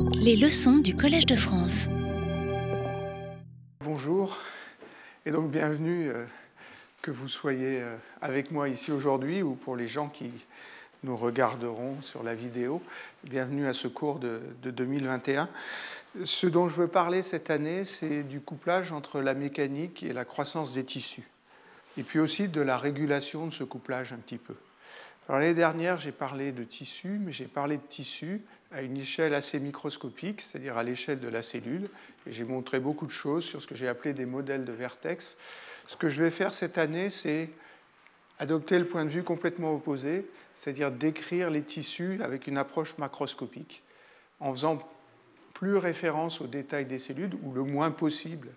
Les leçons du Collège de France. Bonjour et donc bienvenue euh, que vous soyez euh, avec moi ici aujourd'hui ou pour les gens qui nous regarderont sur la vidéo. Bienvenue à ce cours de, de 2021. Ce dont je veux parler cette année, c'est du couplage entre la mécanique et la croissance des tissus. Et puis aussi de la régulation de ce couplage un petit peu. L'année dernière, j'ai parlé de tissus, mais j'ai parlé de tissus à une échelle assez microscopique, c'est-à-dire à, l'échelle de la cellule. Et j'ai montré beaucoup de choses sur ce que j'ai appelé des modèles de vertex. Ce que je vais faire cette année, c'est adopter le point de vue complètement opposé, c'est-à-dire décrire les tissus avec une approche macroscopique, en faisant plus référence aux détails des cellules, ou le moins possible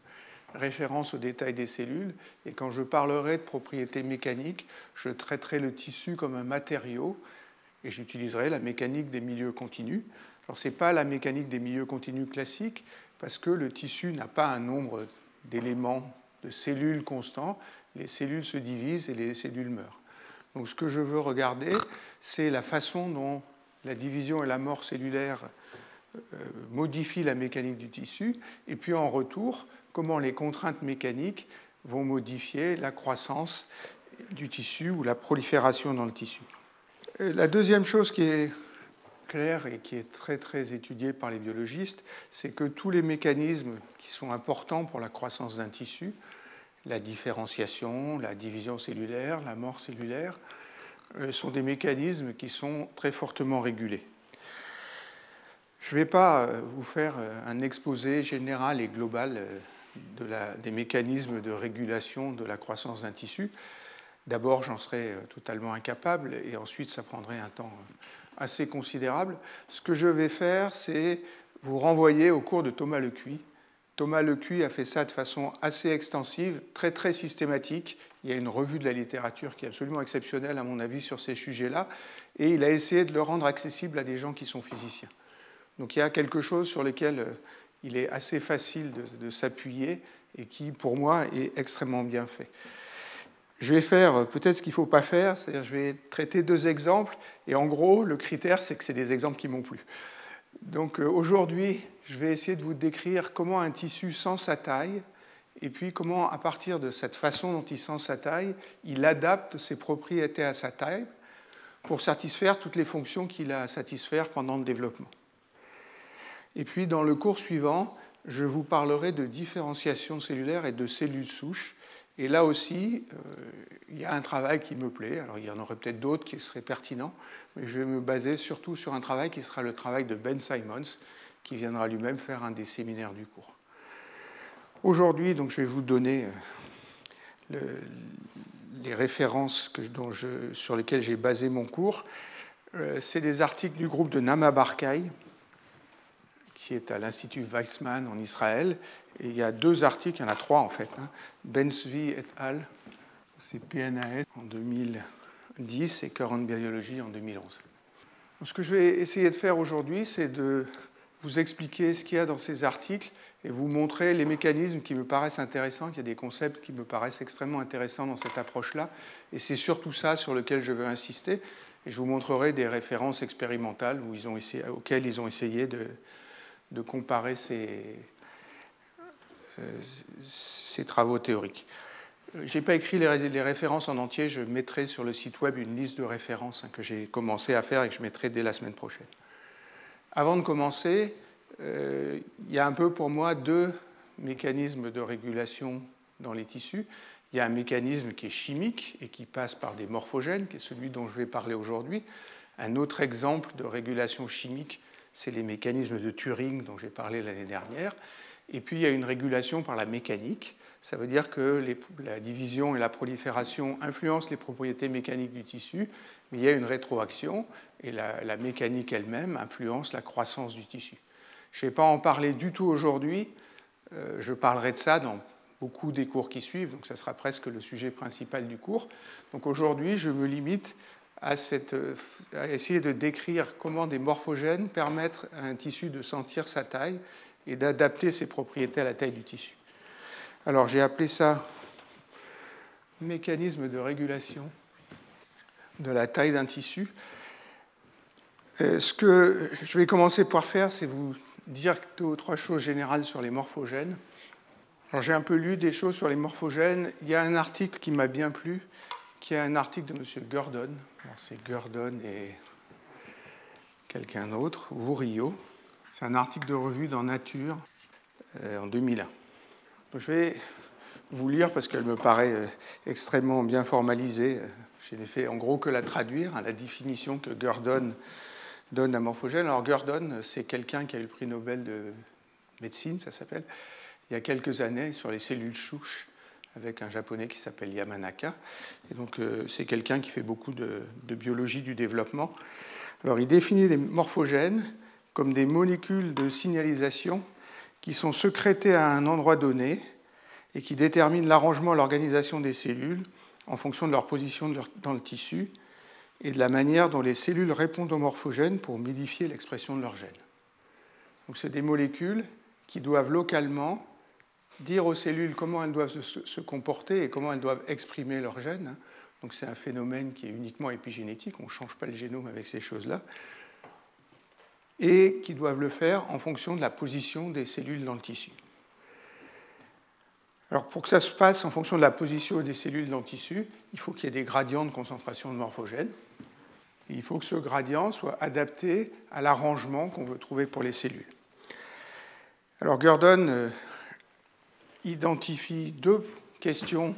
référence aux détails des cellules. Et quand je parlerai de propriétés mécaniques, je traiterai le tissu comme un matériau et j'utiliserai la mécanique des milieux continus. Ce n'est pas la mécanique des milieux continus classiques, parce que le tissu n'a pas un nombre d'éléments, de cellules constants. Les cellules se divisent et les cellules meurent. Donc ce que je veux regarder, c'est la façon dont la division et la mort cellulaire euh, modifient la mécanique du tissu, et puis en retour, comment les contraintes mécaniques vont modifier la croissance du tissu ou la prolifération dans le tissu. La deuxième chose qui est claire et qui est très étudiée par les biologistes, c'est que tous les mécanismes qui sont importants pour la croissance d'un tissu, la différenciation, la division cellulaire, la mort cellulaire, euh, sont des mécanismes qui sont très fortement régulés. Je ne vais pas euh, vous faire euh, un exposé général et global des mécanismes de régulation de la croissance d'un tissu. D'abord, j'en serais euh, totalement incapable et ensuite, ça prendrait un temps euh, assez considérable. Ce que je vais faire, c'est vous renvoyer au cours de Thomas Lecuy. Thomas Lecuy a fait ça de façon assez extensive, très très systématique. Il y a une revue de la littérature qui est absolument exceptionnelle, à mon avis, sur ces sujets-là. Et il a essayé de le rendre accessible à des gens qui sont physiciens. Donc il y a quelque chose sur lequel euh, il est assez facile de, s'appuyer et qui, pour moi, est extrêmement bien fait. Je vais faire peut-être ce qu'il ne faut pas faire, c'est-à-dire je vais traiter deux exemples, et en gros, le critère, c'est que c'est des exemples qui m'ont plu. Donc euh, aujourd'hui, je vais essayer de vous décrire comment un tissu sent sa taille, et puis comment, à partir de cette façon dont il sent sa taille, il adapte ses propriétés à sa taille pour satisfaire toutes les fonctions qu'il a à satisfaire pendant le développement. Et puis dans le cours suivant, je vous parlerai de différenciation cellulaire et de cellules souches. Et là aussi, euh, il y a un travail qui me plaît. Alors il y en aurait peut-être d'autres qui seraient pertinents, mais je vais me baser surtout sur un travail qui sera le travail de Ben Simons, qui viendra lui-même faire un des séminaires du cours. Aujourd'hui, donc, je vais vous donner euh, les références sur lesquelles j'ai basé mon cours. Euh, c'est des articles du groupe de Nama Barkay, qui est à l'Institut Weizmann en Israël. Et il y a deux articles, il y en a trois en fait. Hein. Bensvi et al., c'est PNAS en 2010 et Current Biology en 2011. ce que je vais essayer de faire aujourd'hui, c'est de vous expliquer ce qu'il y a dans ces articles et vous montrer les mécanismes qui me paraissent intéressants. Il y a des concepts qui me paraissent extrêmement intéressants dans cette approche-là. Et c'est surtout ça sur lequel je veux insister. Et je vous montrerai des références expérimentales où ils ont essayé, auxquelles ils ont essayé de, de comparer ces, euh, travaux théoriques. Je n'ai pas écrit les, références en entier, je mettrai sur le site web une liste de références hein, que j'ai commencé à faire et que je mettrai dès la semaine prochaine. Avant de commencer, euh, il y a un peu pour moi deux mécanismes de régulation dans les tissus. Il y a un mécanisme qui est chimique et qui passe par des morphogènes, qui est celui dont je vais parler aujourd'hui. Un autre exemple de régulation chimique c'est les mécanismes de Turing dont j'ai parlé l'année dernière. Et puis il y a une régulation par la mécanique. Ça veut dire que la division et la prolifération influencent les propriétés mécaniques du tissu, mais il y a une rétroaction et la, mécanique elle-même influence la croissance du tissu. Je ne vais pas en parler du tout aujourd'hui. Euh, je parlerai de ça dans beaucoup des cours qui suivent, donc ça sera presque le sujet principal du cours. Donc aujourd'hui, je me limite à, essayer de décrire comment des morphogènes permettent à un tissu de sentir sa taille et d'adapter ses propriétés à la taille du tissu. Alors j'ai appelé ça mécanisme de régulation de la taille d'un tissu. Euh, ce que je vais commencer par faire, c'est vous dire deux ou trois choses générales sur les morphogènes. Alors j'ai un peu lu des choses sur les morphogènes. Il y a un article qui m'a bien plu, qui est un article de M. Gurdon. C'est Gurdon et quelqu'un d'autre, Rio. C'est un article de revue dans Nature euh, en 2001. je vais vous lire parce qu'elle me paraît euh, extrêmement bien formalisée. Je n'ai fait en gros que la traduire à la définition que Gurdon donne à morphogène. Alors Gurdon, c'est quelqu'un qui a eu le prix Nobel de médecine, ça s'appelle, il y a quelques années sur les cellules souches avec un japonais qui s'appelle Yamanaka. Et donc euh, c'est quelqu'un qui fait beaucoup de, de, biologie du développement. Alors il définit les morphogènes comme des molécules de signalisation qui sont sécrétées à un endroit donné et qui déterminent l'arrangement l'organisation des cellules en fonction de leur position dans le tissu et de la manière dont les cellules répondent aux morphogènes pour modifier l'expression de leurs gènes. Donc, c'est des molécules qui doivent localement dire aux cellules comment elles doivent se comporter et comment elles doivent exprimer leurs gènes. Donc, c'est un phénomène qui est uniquement épigénétique, on ne change pas le génome avec ces choses-là, et qui doivent le faire en fonction de la position des cellules dans le tissu. Alors pour que ça se passe en fonction de la position des cellules dans le tissu, il faut qu'il y ait des gradients de concentration de morphogènes. il faut que ce gradient soit adapté à l'arrangement qu'on veut trouver pour les cellules. Alors Gurdon euh, identifie deux questions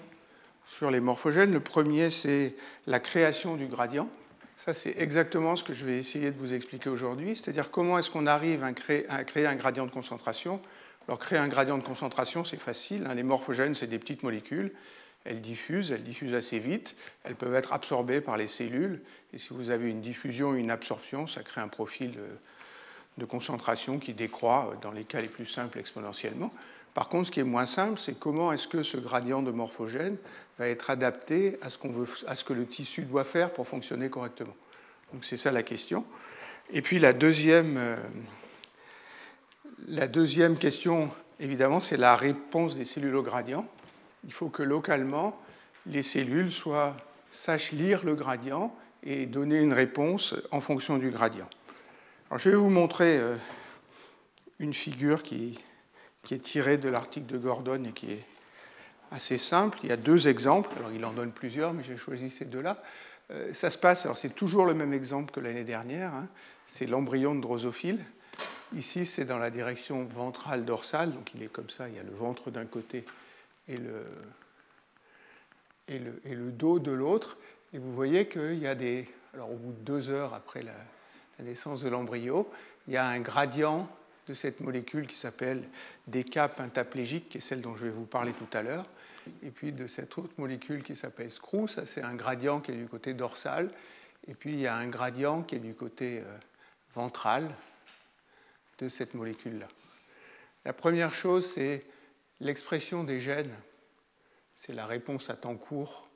sur les morphogènes. Le premier, c'est la création du gradient. Ça, c'est exactement ce que je vais essayer de vous expliquer aujourd'hui, c'est-à-dire comment est-ce qu'on arrive à créer, un gradient de concentration alors, créer un gradient de concentration, c'est facile. Hein. Les morphogènes, c'est des petites molécules. Elles diffusent, elles diffusent assez vite. Elles peuvent être absorbées par les cellules. Et si vous avez une diffusion ou une absorption, ça crée un profil de, concentration qui décroît, dans les cas les plus simples, exponentiellement. Par contre, ce qui est moins simple, c'est comment est-ce que ce gradient de morphogène va être adapté à ce, que le tissu doit faire pour fonctionner correctement. Donc c'est ça la question. Et puis la deuxième, euh, question, évidemment, c'est la réponse des cellules au gradient. Il faut que localement, les cellules soient, sachent lire le gradient et donner une réponse en fonction du gradient. Alors, je vais vous montrer euh, une figure qui, qui est tirée de l'article de Gordon et qui est assez simple. Il y a deux exemples. Alors, il en donne plusieurs, mais j'ai choisi ces deux-là. Euh, ça se passe, alors c'est toujours le même exemple que l'année dernière. Hein. C'est l'embryon de drosophile Ici, c'est dans la direction ventrale dorsale, donc il est comme ça, il y a le ventre d'un côté et le, et le, et le dos de l'autre. Et vous voyez qu'il y a des. Alors, au bout de deux heures après la, naissance de l'embryo, il y a un gradient de cette molécule qui s'appelle déca pentaplégique, qui est celle dont je vais vous parler tout à l'heure. Et puis de cette autre molécule qui s'appelle screw, ça c'est un gradient qui est du côté dorsal. Et puis il y a un gradient qui est du côté euh, ventral, de cette molécule-là. La première chose, c'est l'expression des gènes. C'est la réponse à temps court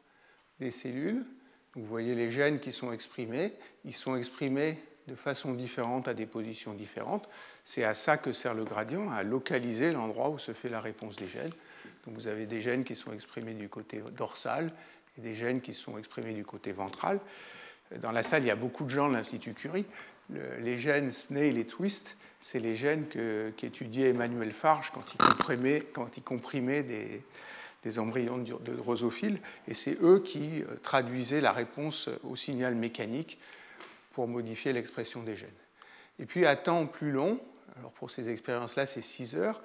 des cellules. Vous voyez les gènes qui sont exprimés. Ils sont exprimés de façon différente à des positions différentes. C'est à ça que sert le gradient, à localiser l'endroit où se fait la réponse des gènes. Donc vous avez des gènes qui sont exprimés du côté dorsal et des gènes qui sont exprimés du côté ventral. Dans la salle, il y a beaucoup de gens de l'Institut Curie. les gènes snail et twist c'est les gènes qu'étudiait Emmanuel Farge quand il comprimait, des, embryons de drosophiles, et c'est eux qui euh, traduisaient la réponse au signal mécanique pour modifier l'expression des gènes. Et puis à temps plus long, alors pour ces expériences-là c'est 6 heures,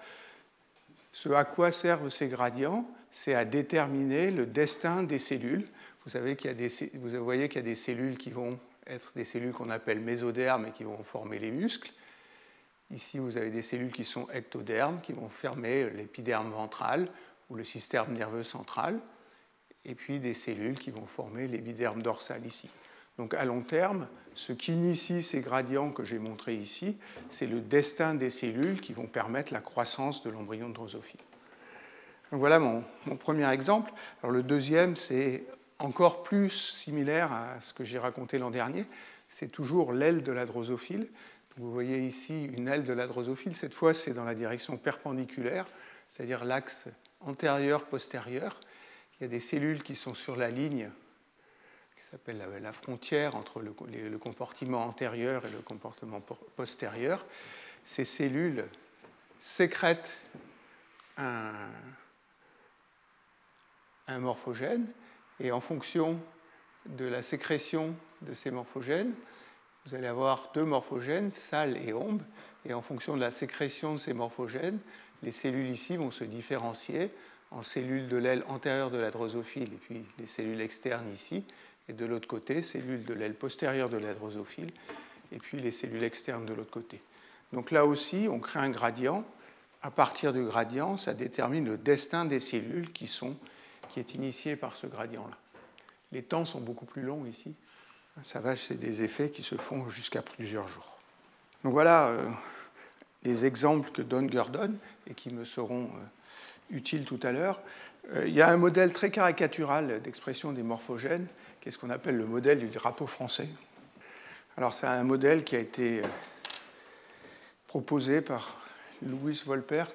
ce à quoi servent ces gradients, c'est à déterminer le destin des cellules. Vous, savez qu'il y a des, vous voyez qu'il y a des cellules qui vont être des cellules qu'on appelle mésodermes et qui vont former les muscles. Ici, vous avez des cellules qui sont ectodermes, qui vont fermer l'épiderme ventral ou le système nerveux central, et puis des cellules qui vont former l'épiderme dorsal ici. Donc à long terme, ce qui initie ces gradients que j'ai montrés ici, c'est le destin des cellules qui vont permettre la croissance de l'embryon de drosophile. Voilà mon, mon, premier exemple. Alors le deuxième, c'est encore plus similaire à ce que j'ai raconté l'an dernier. C'est toujours l'aile de la drosophile. Vous voyez ici une aile de la drosophile. Cette fois, c'est dans la direction perpendiculaire, c'est-à-dire l'axe antérieur-postérieur. Il y a des cellules qui sont sur la ligne s'appelle la, frontière entre le, compartiment antérieur et le comportement postérieur. Ces cellules sécrètent un, un morphogène et en fonction de la sécrétion de ces morphogènes, vous allez avoir deux morphogènes, sale et ombre, et en fonction de la sécrétion de ces morphogènes, les cellules ici vont se différencier en cellules de l'aile antérieure de la drosophile et puis les cellules externes ici, et de l'autre côté, cellules de l'aile postérieure de la drosophile et puis les cellules externes de l'autre côté. Donc là aussi, on crée un gradient. À partir du gradient, ça détermine le destin des cellules qui, sont, qui est initié par ce gradient-là. Les temps sont beaucoup plus longs ici. Ça va, c'est des effets qui se font jusqu'à plusieurs jours. Donc voilà euh, les exemples que donne Gurdon et qui me seront euh, utiles tout à l'heure. Euh, il y a un modèle très caricatural d'expression des morphogènes, qui ce qu'on appelle le modèle du drapeau français. Alors c'est un modèle qui a été proposé par Louis Volpert.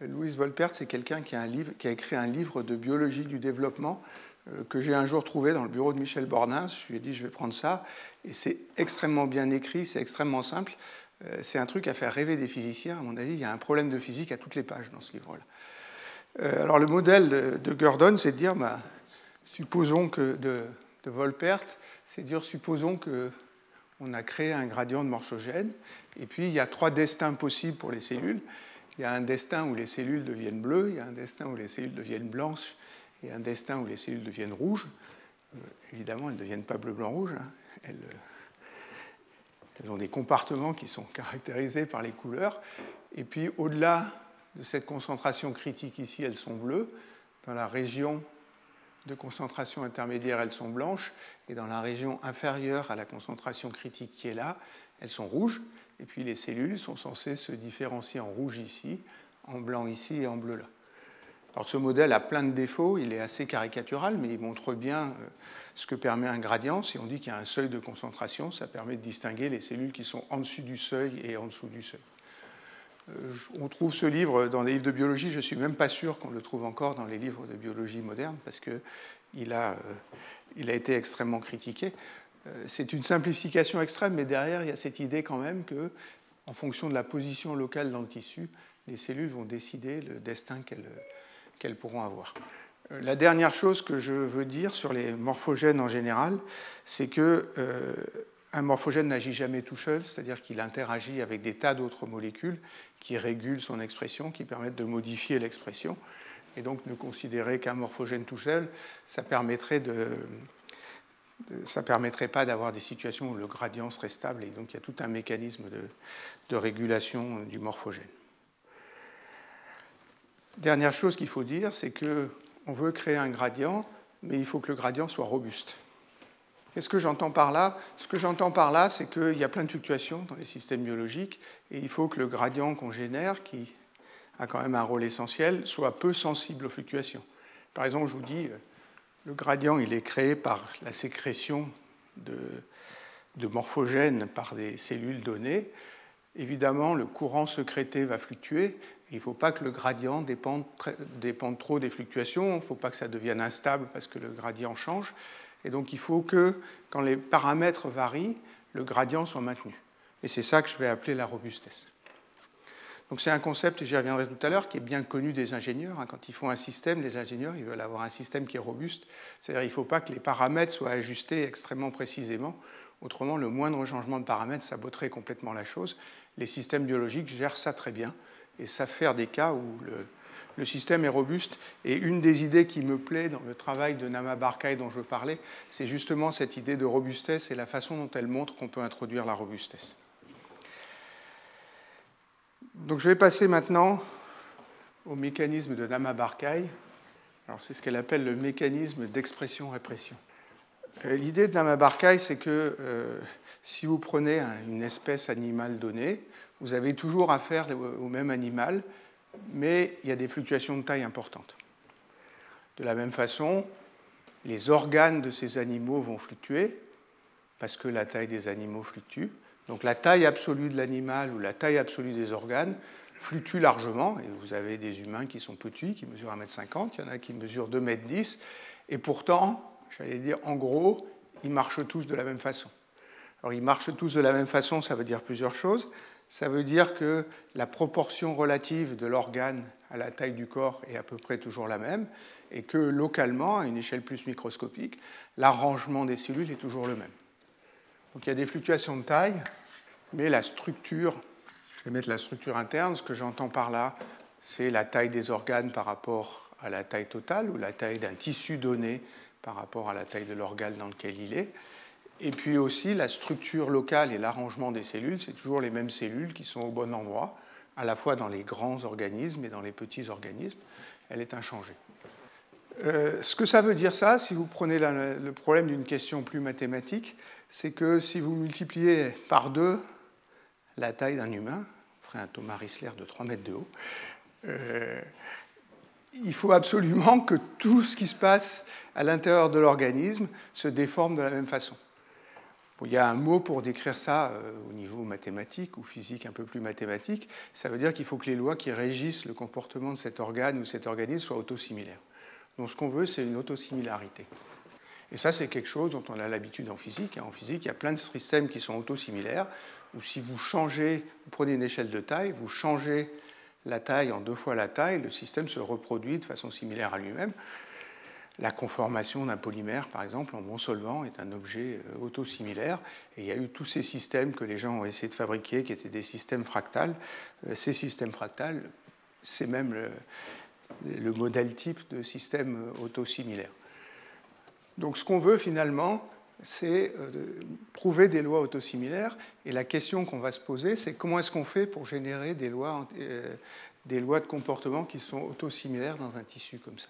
Louis Volpert, c'est quelqu'un qui, a écrit un livre de biologie du développement euh, que j'ai un jour trouvé dans le bureau de Michel Bornin. Je lui ai dit, je vais prendre ça. Et c'est extrêmement bien écrit, c'est extrêmement simple. Euh, c'est un truc à faire rêver des physiciens. À mon avis, il y a un problème de physique à toutes les pages dans ce livre-là. Euh, alors le modèle de, Gurdon, c'est de dire, bah, supposons que de, de Volpert, c'est dire, supposons que on a créé un gradient de morphogène, et puis il y a trois destins possibles pour les cellules. Il y a un destin où les cellules deviennent bleues, il y a un destin où les cellules deviennent blanches, et un destin où les cellules deviennent rouges. Euh, évidemment, elles ne deviennent pas bleu, blanc, rouge. Hein. Elles, euh, elles, ont des compartiments qui sont caractérisés par les couleurs. Et puis, au-delà de cette concentration critique ici, elles sont bleues. Dans la région de concentration intermédiaire, elles sont blanches. Et dans la région inférieure à la concentration critique qui est là, elles sont rouges. Et puis les cellules sont censées se différencier en rouge ici, en blanc ici et en bleu là. Alors ce modèle a plein de défauts, il est assez caricatural, mais il montre bien euh, ce que permet un gradient. Si on dit qu'il y a un seuil de concentration, ça permet de distinguer les cellules qui sont en dessus du seuil et en dessous du seuil. Euh, on trouve ce livre dans les livres de biologie, je ne suis même pas sûr qu'on le trouve encore dans les livres de biologie moderne, parce qu'il a, euh, il a été extrêmement critiqué. C'est une simplification extrême, mais derrière, il y a cette idée quand même que, en fonction de la position locale dans le tissu, les cellules vont décider le destin qu'elles pourront avoir. Euh, la dernière chose que je veux dire sur les morphogènes en général, c'est que euh, un morphogène n'agit jamais tout seul, c'est-à-dire qu'il interagit avec des tas d'autres molécules qui régulent son expression, qui permettent de modifier l'expression. Et donc ne considérer qu'un morphogène tout seul, ça ça permettrait pas d'avoir des situations où le gradient serait stable. Et donc il y a tout un mécanisme de, de régulation du morphogène. Dernière chose qu'il faut dire, c'est qu'on veut créer un gradient, mais il faut que le gradient soit robuste. Qu'est-ce que j'entends par là Ce que j'entends par là, c'est qu'il y a plein de fluctuations dans les systèmes biologiques, et il faut que le gradient qu'on génère, qui a quand même un rôle essentiel, soit peu sensible aux fluctuations. Par exemple, je vous dis, le gradient, il est créé par la sécrétion de, de morphogènes par des cellules données. Évidemment, le courant sécrété va fluctuer, il ne faut pas que le gradient dépende, trop des fluctuations, il ne faut pas que ça devienne instable parce que le gradient change. Et donc il faut que, quand les paramètres varient, le gradient soit maintenu. Et c'est ça que je vais appeler la robustesse. Donc c'est un concept, j'y reviendrai tout à l'heure, qui est bien connu des ingénieurs. Hein. Quand ils font un système, les ingénieurs, ils veulent avoir un système qui est robuste. C'est-à-dire qu'il ne faut pas que les paramètres soient ajustés extrêmement précisément. Autrement, le moindre changement de paramètres saboterait complètement la chose. Les systèmes biologiques gèrent ça très bien et ça faire des cas où le, système est robuste. Et une des idées qui me plaît dans le travail de Nama Barkay dont je parlais, c'est justement cette idée de robustesse et la façon dont elle montre qu'on peut introduire la robustesse. Donc je vais passer maintenant au mécanisme de Nama Barkay. C'est ce qu'elle appelle le mécanisme d'expression-répression. Euh, l'idée de Nama Barkay, c'est que euh, si vous prenez une espèce animale donnée, vous avez toujours affaire au même animal, mais il y a des fluctuations de taille importantes. De la même façon, les organes de ces animaux vont fluctuer, parce que la taille des animaux fluctue. Donc la taille absolue de l'animal ou la taille absolue des organes fluctue largement, et vous avez des humains qui sont petits, qui mesurent 1m50, il y en a qui mesurent 2m10, et pourtant, j'allais dire, en gros, ils marchent tous de la même façon. Alors ils marchent tous de la même façon, ça veut dire plusieurs choses. Ça veut dire que la proportion relative de l'organe à la taille du corps est à peu près toujours la même, et que localement, à une échelle plus microscopique, l'arrangement des cellules est toujours le même. Donc il y a des fluctuations de taille, mais la structure, je vais mettre la structure interne, ce que j'entends par là, c'est la taille des organes par rapport à la taille totale ou la taille d'un tissu donné par rapport à la taille de l'organe dans lequel il est. Et puis aussi la structure locale et l'arrangement des cellules, c'est toujours les mêmes cellules qui sont au bon endroit, à la fois dans les grands organismes et dans les petits organismes. Elle est inchangée. Euh, ce que ça veut dire ça, si vous prenez le problème d'une question plus mathématique, c'est que si vous multipliez par deux la taille d'un humain, on ferait un Thomas Rissler de 3 mètres de haut, euh, il faut absolument que tout ce qui se passe à l'intérieur de l'organisme se déforme de la même façon. Il y a un mot pour décrire ça euh, au niveau mathématique ou physique un peu plus mathématique. Ça veut dire qu'il faut que les lois qui régissent le comportement de cet organe ou cet organisme soient autosimilaires. Donc ce qu'on veut, c'est une autosimilarité. Et ça, c'est quelque chose dont on a l'habitude en physique. En physique, il y a plein de systèmes qui sont autosimilaires, où si vous changez, vous prenez une échelle de taille, vous changez la taille en deux fois la taille, le système se reproduit de façon similaire à lui-même. La conformation d'un polymère, par exemple, en bon solvant, est un objet euh, autosimilaire. Et il y a eu tous ces systèmes que les gens ont essayé de fabriquer, qui étaient des systèmes fractals. Euh, ces systèmes fractals, c'est même le, le modèle type de système euh, autosimilaire. Donc ce qu'on veut finalement, c'est prouver des lois autosimilaires. Et la question qu'on va se poser, c'est comment est-ce qu'on fait pour générer des lois, des lois de comportement qui sont autosimilaires dans un tissu comme ça?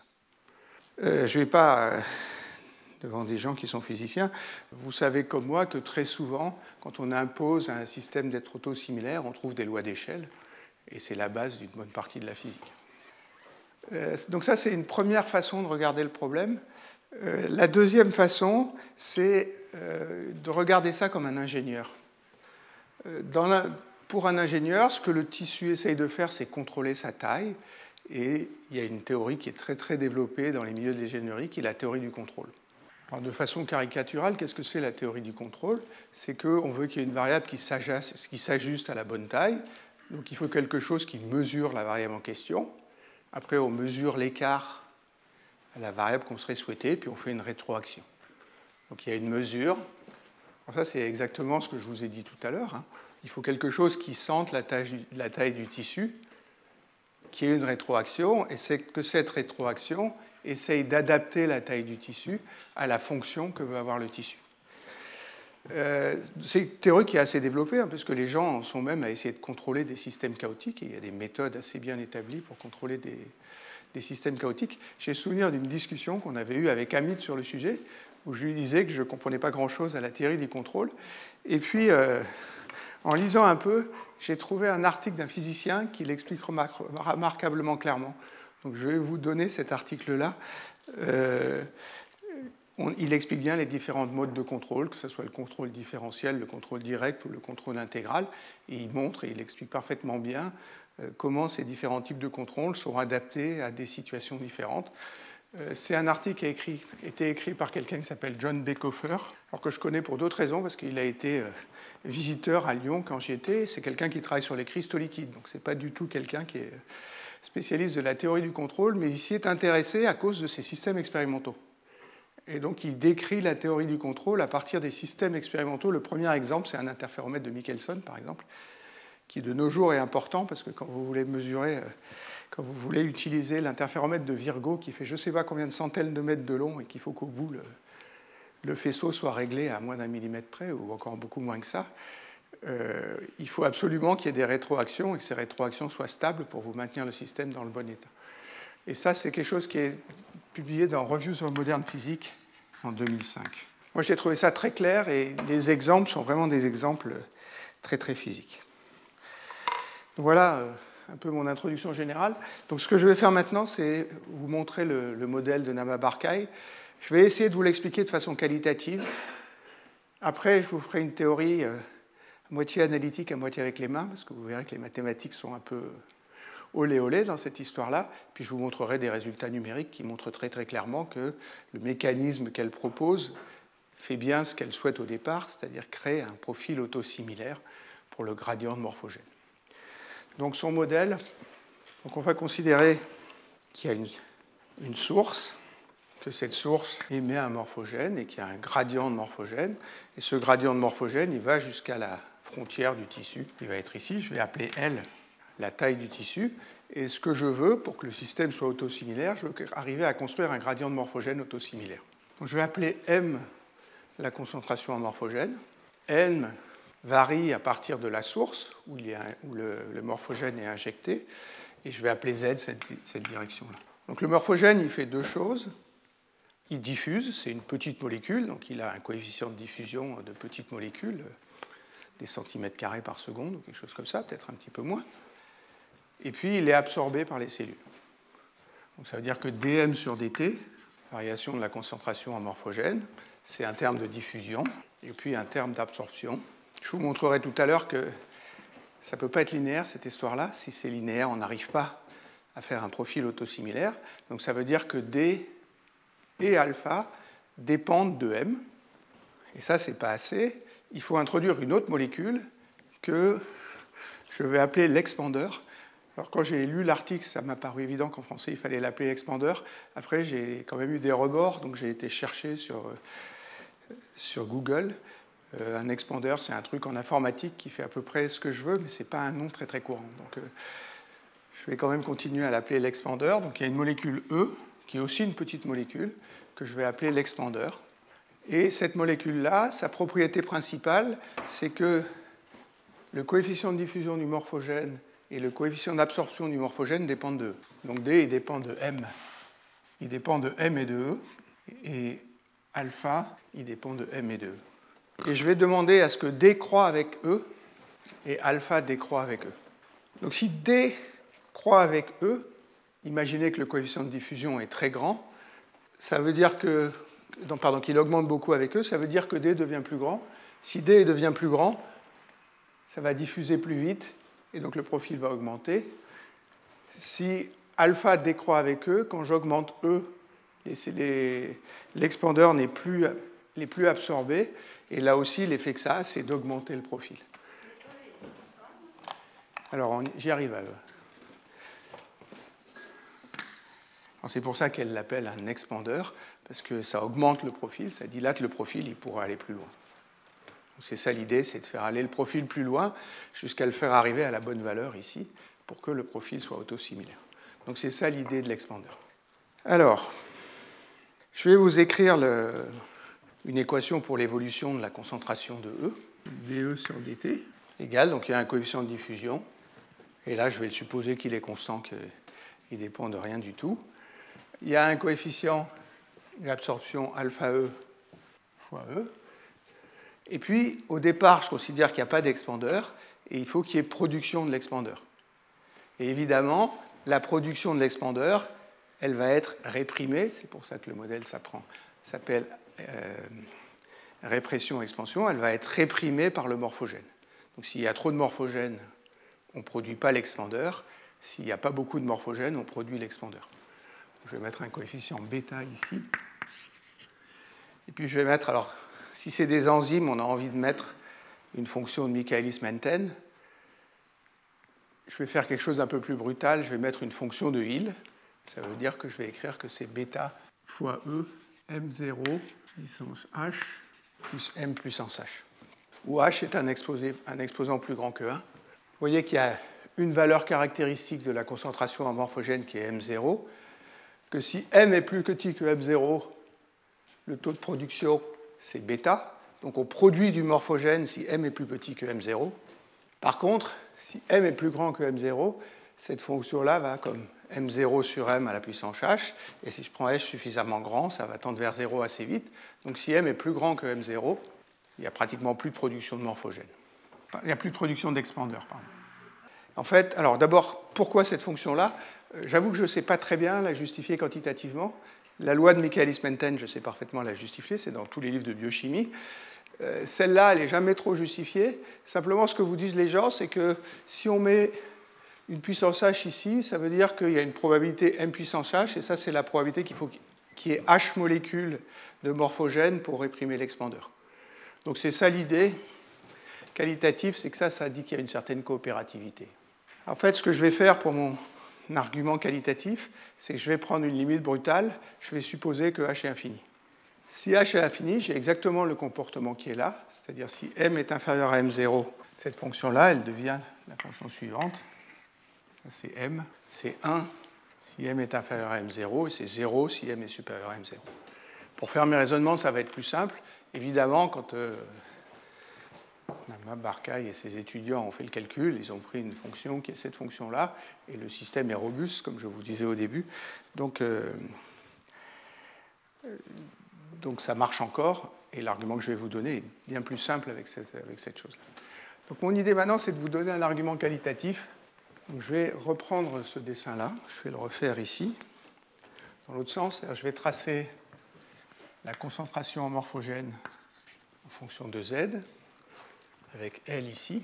Je ne vais pas, devant des gens qui sont physiciens, vous savez comme moi que très souvent, quand on impose à un système d'être autosimilaire, on trouve des lois d'échelle. Et c'est la base d'une bonne partie de la physique. donc ça, c'est une première façon de regarder le problème. Euh, la deuxième façon, c'est euh, de regarder ça comme un ingénieur. Euh, pour un ingénieur, ce que le tissu essaye de faire, c'est contrôler sa taille. Et il y a une théorie qui est très très développée dans les milieux de l'ingénierie, qui est la théorie du contrôle. de façon caricaturale, qu'est-ce que c'est la théorie du contrôle? C'est qu'on veut qu'il y ait une variable qui s'ajuste à la bonne taille. Donc il faut quelque chose qui mesure la variable en question. Après, on mesure l'écart à la variable qu'on serait souhaité, puis on fait une rétroaction. Donc il y a une mesure. ça, c'est exactement ce que je vous ai dit tout à l'heure. Hein. Il faut quelque chose qui sente la taille du tissu, qui ait une rétroaction, et c'est que cette rétroaction essaye d'adapter la taille du tissu à la fonction que veut avoir le tissu. Euh, c'est une théorie qui est assez développée, hein, parce que les gens en sont même à essayer de contrôler des systèmes chaotiques, et il y a des méthodes assez bien établies pour contrôler des, des systèmes chaotiques. J'ai souvenir d'une discussion qu'on avait eue avec Amit sur le sujet, où je lui disais que je ne comprenais pas grand-chose à la théorie du contrôle. Et puis, euh, en lisant un peu, j'ai trouvé un article d'un physicien qui l'explique remarquablement clairement. Donc je vais vous donner cet article-là. Euh, il explique bien les différents modes de contrôle, que ce soit le contrôle différentiel, le contrôle direct ou le contrôle intégral. Il montre et il explique parfaitement bien euh, comment ces différents types de contrôles sont adaptés à des situations différentes. Euh, c'est un article qui a été écrit par quelqu'un qui s'appelle John Beckhofer, alors que je connais pour d'autres raisons, parce qu'il a été visiteur à Lyon quand j'y étais. C'est quelqu'un qui travaille sur les cristaux liquides, donc ce n'est pas du tout quelqu'un qui est spécialiste de la théorie du contrôle, mais il s'y est intéressé à cause de ces systèmes expérimentaux. Et donc il décrit la théorie du contrôle à partir des systèmes expérimentaux. Le premier exemple, c'est un interféromètre de Michelson, par exemple, qui de nos jours est important parce que quand vous voulez mesurer, euh, quand vous voulez utiliser l'interféromètre de Virgo qui fait je ne sais pas combien de centaines de mètres de long et qu'il faut qu'au bout le, faisceau soit réglé à moins d'un millimètre près ou encore beaucoup moins que ça, euh, il faut absolument qu'il y ait des rétroactions et que ces rétroactions soient stables pour vous maintenir le système dans le bon état. Et ça, c'est quelque chose qui est publié dans Reviews of Modern Physics en 2005. Moi, j'ai trouvé ça très clair et les exemples sont vraiment des exemples très très physiques. Voilà euh, un peu mon introduction générale. Donc ce que je vais faire maintenant, c'est vous montrer le, modèle de Nama Barkai. Je vais essayer de vous l'expliquer de façon qualitative. Après, je vous ferai une théorie euh, à moitié analytique, à moitié avec les mains, parce que vous verrez que les mathématiques sont un peu olé olé dans cette histoire-là. Puis je vous montrerai des résultats numériques qui montrent très très clairement que le mécanisme qu'elle propose fait bien ce qu'elle souhaite au départ, c'est-à-dire créer un profil autosimilaire pour le gradient de morphogène. Donc son modèle, donc on va considérer qu'il y a une, une source, que cette source émet un morphogène et qu'il y a un gradient de morphogène. Et ce gradient de morphogène, il va jusqu'à la frontière du tissu. Il va être ici, je vais appeler L la taille du tissu. Et ce que je veux, pour que le système soit autosimilaire, je veux arriver à construire un gradient de morphogène autosimilaire. Donc je vais appeler M la concentration en morphogène. N varie à partir de la source où, le, morphogène est injecté. Et je vais appeler Z cette direction-là. Donc le morphogène, il fait deux choses. Il diffuse, c'est une petite molécule, donc il a un coefficient de diffusion de petites molécules, des centimètres carrés par seconde ou quelque chose comme ça, peut-être un petit peu moins. Et puis il est absorbé par les cellules. Donc ça veut dire que dm sur dt, variation de la concentration en morphogène, c'est un terme de diffusion et puis un terme d'absorption. Je vous montrerai tout à l'heure que ça ne peut pas être linéaire cette histoire-là. Si c'est linéaire, on n'arrive pas à faire un profil autosimilaire. Donc ça veut dire que d et alpha dépendent de m. Et ça, ce n'est pas assez. Il faut introduire une autre molécule que je vais appeler l'expandeur. Alors quand j'ai lu l'article, ça m'a paru évident qu'en français, il fallait l'appeler expandeur. Après, j'ai quand même eu des rebords, donc j'ai été chercher sur, sur Google. Euh, un expandeur, c'est un truc en informatique qui fait à peu près ce que je veux, mais ce n'est pas un nom très très courant. Donc euh, je vais quand même continuer à l'appeler l'expandeur. Donc il y a une molécule E, qui est aussi une petite molécule, que je vais appeler l'expandeur. Et cette molécule-là, sa propriété principale, c'est que le coefficient de diffusion du morphogène et le coefficient d'absorption du morphogène dépendent de E. Donc D, il dépend de M. Il dépend de M et de E. Et alpha, il dépend de M et de E. Et je vais demander à ce que D croît avec E et alpha décroît avec E. Donc si D croît avec E, imaginez que le coefficient de diffusion est très grand, ça veut dire que, pardon, qu'il augmente beaucoup avec eux, ça veut dire que D devient plus grand. Si D devient plus grand, ça va diffuser plus vite et donc le profil va augmenter. Si alpha décroît avec eux, quand j'augmente E, l'expandeur n'est plus, plus absorbé. Et là aussi, l'effet que ça a, c'est d'augmenter le profil. Alors, j'y arrive à E. C'est pour ça qu'elle l'appelle un expandeur, parce que ça augmente le profil, ça dilate le profil, il pourra aller plus loin. C'est ça l'idée, c'est de faire aller le profil plus loin jusqu'à le faire arriver à la bonne valeur ici, pour que le profil soit autosimilaire. Donc c'est ça l'idée de l'expandeur. Alors, je vais vous écrire une équation pour l'évolution de la concentration de E, dE sur dt, égale, donc il y a un coefficient de diffusion, et là je vais supposer qu'il est constant, qu'il ne dépend de rien du tout il y a un coefficient d'absorption alpha E fois E. Et puis, au départ, je considère qu'il n'y a pas d'expandeur et il faut qu'il y ait production de l'expandeur. Et évidemment, la production de l'expandeur, elle va être réprimée, c'est pour ça que le modèle s'appelle euh, répression-expansion, elle va être réprimée par le morphogène. Donc s'il y a trop de morphogène, on ne produit pas l'expandeur. S'il n'y a pas beaucoup de morphogène, on produit l'expandeur. Je vais mettre un coefficient bêta ici. Et puis je vais mettre, alors si c'est des enzymes, on a envie de mettre une fonction de Michaelis-Menten. Je vais faire quelque chose d'un peu plus brutal, je vais mettre une fonction de Hill. Ça veut dire que je vais écrire que c'est bêta fois E M0 puissance H plus M puissance H. Où H est un, exposant plus grand que 1. Vous voyez qu'il y a une valeur caractéristique de la concentration en morphogène qui est M0 que si m est plus petit que m0, le taux de production, c'est bêta. Donc on produit du morphogène si m est plus petit que m0. Par contre, si m est plus grand que m0, cette fonction-là va comme m0 sur m à la puissance h. Et si je prends h suffisamment grand, ça va tendre vers 0 assez vite. Donc si m est plus grand que m0, il n'y a pratiquement plus de production de morphogène. Il n'y a plus de production d'expandeur. En fait, alors d'abord, pourquoi cette fonction-là? J'avoue que je ne sais pas très bien la justifier quantitativement. La loi de Michaelis-Menten, je sais parfaitement la justifier, c'est dans tous les livres de biochimie. Euh, celle-là, elle n'est jamais trop justifiée. Simplement, ce que vous disent les gens, c'est que si on met une puissance h ici, ça veut dire qu'il y a une probabilité m puissance h, et ça, c'est la probabilité qu'il faut qui est H molécules de morphogène pour réprimer l'expandeur. Donc c'est ça l'idée qualitative, c'est que ça, ça dit qu'il y a une certaine coopérativité. En fait, ce que je vais faire pour mon argument qualitatif, c'est que je vais prendre une limite brutale, je vais supposer que h est infini. Si h est infini, j'ai exactement le comportement qui est là, c'est-à-dire si m est inférieur à m0, cette fonction-là, elle devient la fonction suivante. Ça, c'est m, c'est 1 si m est inférieur à m0, et c'est 0 si m est supérieur à m0. Pour faire mes raisonnements, ça va être plus simple. Évidemment, quand euh, Barcaille et ses étudiants ont fait le calcul, ils ont pris une fonction qui est cette fonction-là, et le système est robuste, comme je vous disais au début. Donc, euh, donc ça marche encore, et l'argument que je vais vous donner est bien plus simple avec cette, avec cette chose-là. Donc mon idée maintenant, c'est de vous donner un argument qualitatif. je vais reprendre ce dessin-là, je vais le refaire ici, dans l'autre sens. Je vais tracer la concentration en morphogène en fonction de Z, avec L ici.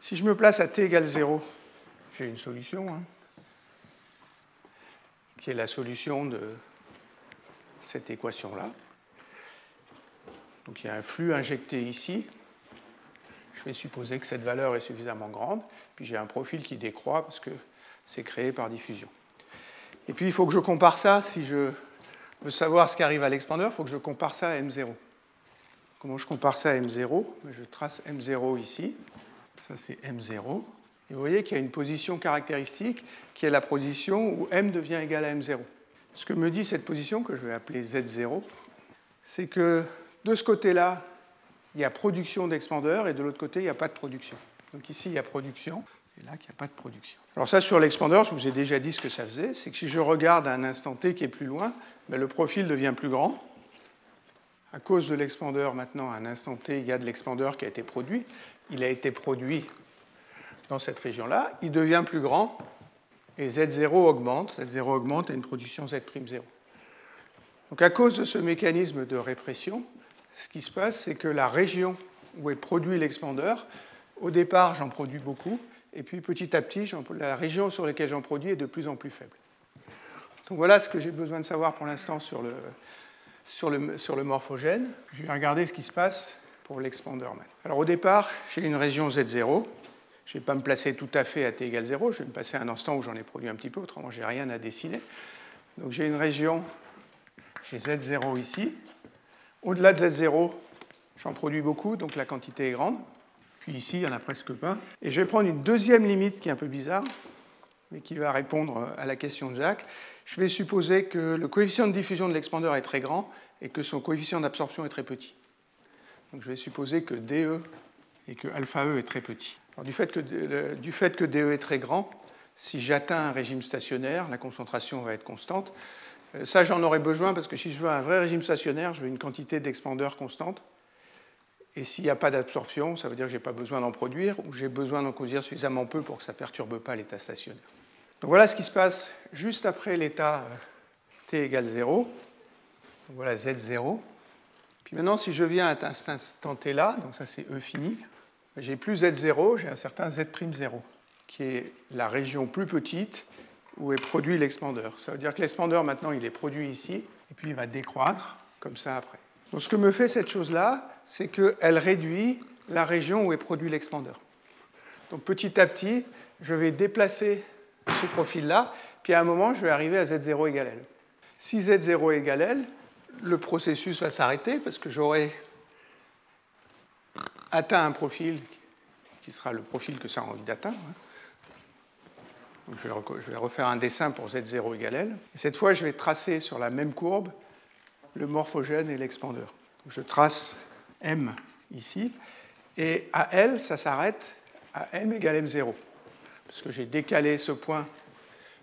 Si je me place à t égale 0, j'ai une solution, hein, qui est la solution de cette équation-là. Donc il y a un flux injecté ici. Je vais supposer que cette valeur est suffisamment grande. Puis j'ai un profil qui décroît parce que c'est créé par diffusion. Et puis il faut que je compare ça. Si je veux savoir ce qui arrive à l'expandeur, il faut que je compare ça à M0. Comment je compare ça à M0 ben, Je trace M0 ici. Ça, c'est M0. Et vous voyez qu'il y a une position caractéristique qui est la position où M devient égal à M0. Ce que me dit cette position, que je vais appeler Z0, c'est que de ce côté-là, il y a production d'expandeur et de l'autre côté, il n'y a pas de production. Donc ici, il y a production et là, il n'y a pas de production. Alors ça, sur l'expandeur, je vous ai déjà dit ce que ça faisait, c'est que si je regarde à un instant t qui est plus loin, ben, le profil devient plus grand à cause de l'expandeur, maintenant, à un instant t, il y a de l'expandeur qui a été produit. Il a été produit dans cette région-là. Il devient plus grand et Z0 augmente. Z0 augmente à une production Z'0. Donc, à cause de ce mécanisme de répression, ce qui se passe, c'est que la région où est produit l'expandeur, au départ, j'en produis beaucoup, et puis petit à petit, la région sur laquelle j'en produis est de plus en plus faible. Donc voilà ce que j'ai besoin de savoir pour l'instant sur le, sur le, sur le morphogène. Je vais regarder ce qui se passe pour l'expandeur. Alors au départ, j'ai une région Z0. Je ne vais pas me placer tout à fait à t égale 0. Je vais me passer un instant où j'en ai produit un petit peu, autrement je n'ai rien à dessiner. Donc j'ai une région, j'ai Z0 ici. Au-delà de Z0, j'en produis beaucoup, donc la quantité est grande. Puis ici, il n'y en a presque pas. Et je vais prendre une deuxième limite qui est un peu bizarre, mais qui va répondre à la question de Jacques je vais supposer que le coefficient de diffusion de l'expandeur est très grand et que son coefficient d'absorption est très petit. Donc je vais supposer que DE et que alpha E est très petit. du, fait que, DE est très grand, si j'atteins un régime stationnaire, la concentration va être constante. Euh, ça, j'en aurai besoin parce que si je veux un vrai régime stationnaire, je veux une quantité d'expandeur constante. Et s'il n'y a pas d'absorption, ça veut dire que je n'ai pas besoin d'en produire ou j'ai besoin d'en produire suffisamment peu pour que ça ne perturbe pas l'état stationnaire. Voilà ce qui se passe juste après l'état euh, t égale 0. Donc voilà Z0. Puis maintenant, si je viens à cet instant t là, donc ça c'est E fini, j'ai plus Z0, j'ai un certain Z'0, qui est la région plus petite où est produit l'expandeur. Ça veut dire que l'expandeur maintenant il est produit ici, et puis il va décroître comme ça après. Donc ce que me fait cette chose-là, c'est qu'elle réduit la région où est produit l'expandeur. Donc petit à petit, je vais déplacer ce profil-là, puis à un moment, je vais arriver à Z0 égale L. Si Z0 égale L, le processus va s'arrêter parce que j'aurai atteint un profil qui sera le profil que ça a envie d'atteindre. je, vais refaire un dessin pour Z0 égale L. Et cette fois, je vais tracer sur la même courbe le morphogène et l'expandeur. Je trace M ici, et à L, ça s'arrête à M égale M0 parce que j'ai décalé ce point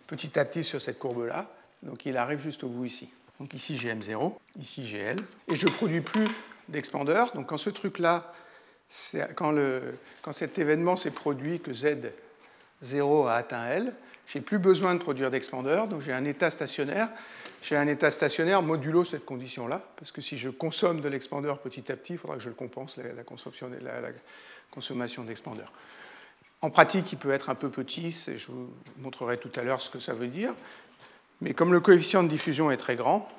petit à petit sur cette courbe-là. Donc il arrive juste au bout ici. Donc ici j'ai M0, ici j'ai L. Et je ne produis plus d'expandeur. Donc quand ce truc-là, quand, cet événement s'est produit, que Z0 a atteint L, j'ai plus besoin de produire d'expandeur. Donc j'ai un état stationnaire. J'ai un état stationnaire modulo cette condition-là, parce que si je consomme de l'expandeur petit à petit, il faudra que je le compense, la, la consommation d'expandeur. En pratique, il peut être un peu petit, je vous montrerai tout à l'heure ce que ça veut dire. Mais comme le coefficient de diffusion est très grand,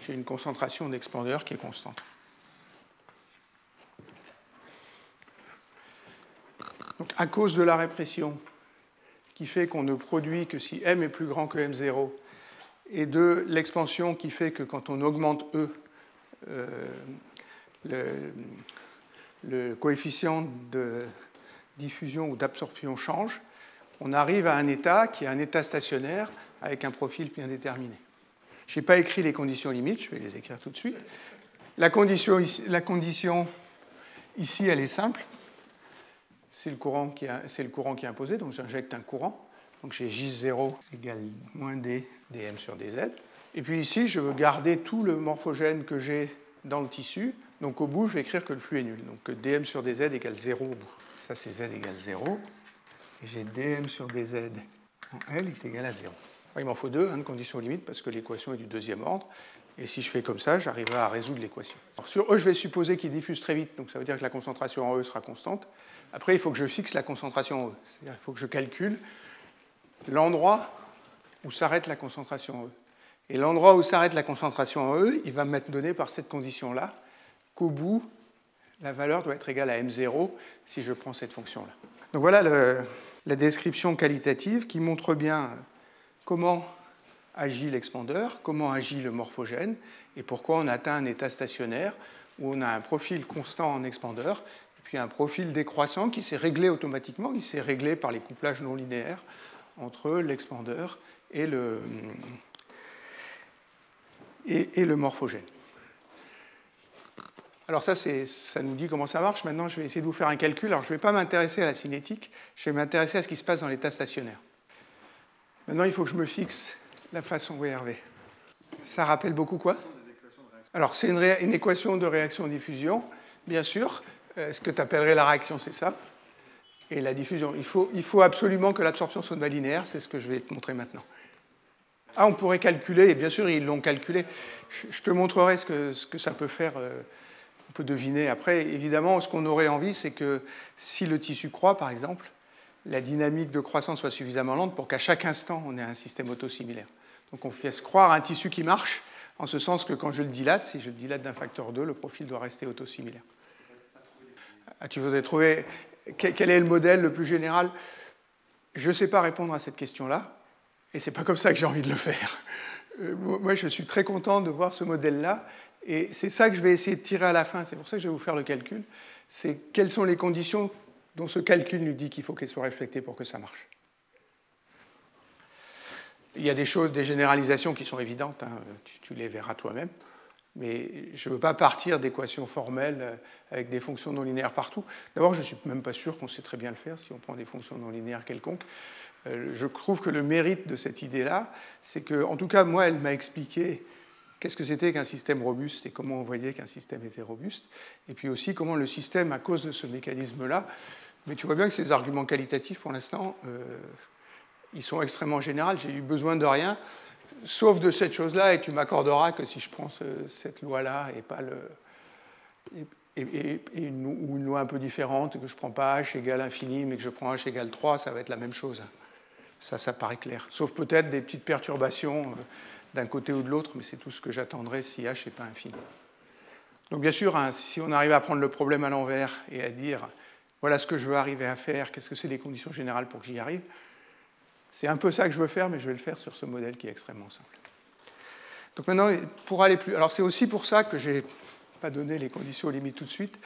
j'ai une concentration d'expandeur qui est constante. Donc, à cause de la répression, qui fait qu'on ne produit que si m est plus grand que m0, et de l'expansion qui fait que quand on augmente E, euh, le, coefficient de diffusion ou d'absorption change, on arrive à un état qui est un état stationnaire avec un profil bien déterminé. Je n'ai pas écrit les conditions limites, je vais les écrire tout de suite. La condition, la condition ici, elle est simple c'est le, courant qui le courant qui est imposé, donc j'injecte un courant. Donc j'ai J0 égale moins D dm sur dz. Et puis ici, je veux garder tout le morphogène que j'ai dans le tissu. Donc au bout, je vais écrire que le flux est nul. Donc dm sur dz égale 0 au bout. Ça, c'est z égale 0. Et j'ai dm sur dz en L est égal à 0. Il m'en faut deux, hein, de condition limite, parce que l'équation est du deuxième ordre. Et si je fais comme ça, j'arriverai à résoudre l'équation. Sur E, je vais supposer qu'il diffuse très vite, donc ça veut dire que la concentration en E sera constante. Après, il faut que je fixe la concentration en E. C'est-à-dire qu'il faut que je calcule l'endroit où s'arrête la concentration en E. Et l'endroit où s'arrête la concentration en E, il va me donner par cette condition-là qu'au bout, la valeur doit être égale à m0 si je prends cette fonction-là. Donc voilà la description qualitative qui montre bien comment agit l'expandeur, comment agit le morphogène et pourquoi on atteint un état stationnaire où on a un profil constant en expandeur et puis un profil décroissant qui s'est réglé automatiquement, qui s'est réglé par les couplages non linéaires entre l'expandeur et le, et, le morphogène. Alors ça, ça nous dit comment ça marche. Maintenant, je vais essayer de vous faire un calcul. Alors je ne vais pas m'intéresser à la cinétique, je vais m'intéresser à ce qui se passe dans l'état stationnaire. Maintenant, il faut que je me fixe la façon, oui Hervé. Ça rappelle beaucoup quoi? Alors, c'est une, équation de réaction-diffusion, bien sûr. Euh, ce que tu appellerais la réaction, c'est ça. Et la diffusion. Il faut, absolument que l'absorption soit linéaire, c'est ce que je vais te montrer maintenant. Ah, on pourrait calculer, et bien sûr, ils l'ont calculé. Je te montrerai ce que, ce que ça peut faire. Euh, on peut deviner. Après, évidemment, ce qu'on aurait envie, c'est que si le tissu croît, par exemple, la dynamique de croissance soit suffisamment lente pour qu'à chaque instant, on ait un système autosimilaire. Donc on fait croire un tissu qui marche, en ce sens que quand je le dilate, si je le dilate d'un facteur 2, le profil doit rester autosimilaire. Ah, tu voudrais trouver quel est le modèle le plus général? Je ne sais pas répondre à cette question-là, et ce n'est pas comme ça que j'ai envie de le faire. Euh, moi, je suis très content de voir ce modèle-là, et c'est ça que je vais essayer de tirer à la fin, c'est pour ça que je vais vous faire le calcul, c'est quelles sont les conditions dont ce calcul nous dit qu'il faut qu'elles soient respectées pour que ça marche. Il y a des choses, des généralisations qui sont évidentes, hein, tu, les verras toi-même, mais je ne veux pas partir d'équations formelles euh, avec des fonctions non linéaires partout. D'abord, je ne suis même pas sûr qu'on sait très bien le faire si on prend des fonctions non linéaires quelconques. Euh, je trouve que le mérite de cette idée-là, c'est que, en tout cas, moi, elle m'a expliqué qu'est-ce que c'était qu'un système robuste et comment on voyait qu'un système était robuste, et puis aussi comment le système, à cause de ce mécanisme-là, mais tu vois bien que ces arguments qualitatifs, pour l'instant, euh, ils sont extrêmement généraux. J'ai eu besoin de rien, sauf de cette chose-là, et tu m'accorderas que si je prends cette loi-là et pas le. Et, une, ou une loi un peu différente, que je ne prends pas h égale infini, mais que je prends h égale 3, ça va être la même chose. Ça, ça paraît clair. Sauf peut-être des petites perturbations euh, d'un côté ou de l'autre, mais c'est tout ce que j'attendrai si h n'est pas infini. Donc bien sûr, hein, si on arrive à prendre le problème à l'envers et à dire voilà ce que je veux arriver à faire, qu'est-ce que c'est les conditions générales pour que j'y arrive, c'est un peu ça que je veux faire, mais je vais le faire sur ce modèle qui est extrêmement simple. Donc maintenant, pour aller plus. Alors c'est aussi pour ça que je n'ai pas donné les conditions limites tout de suite.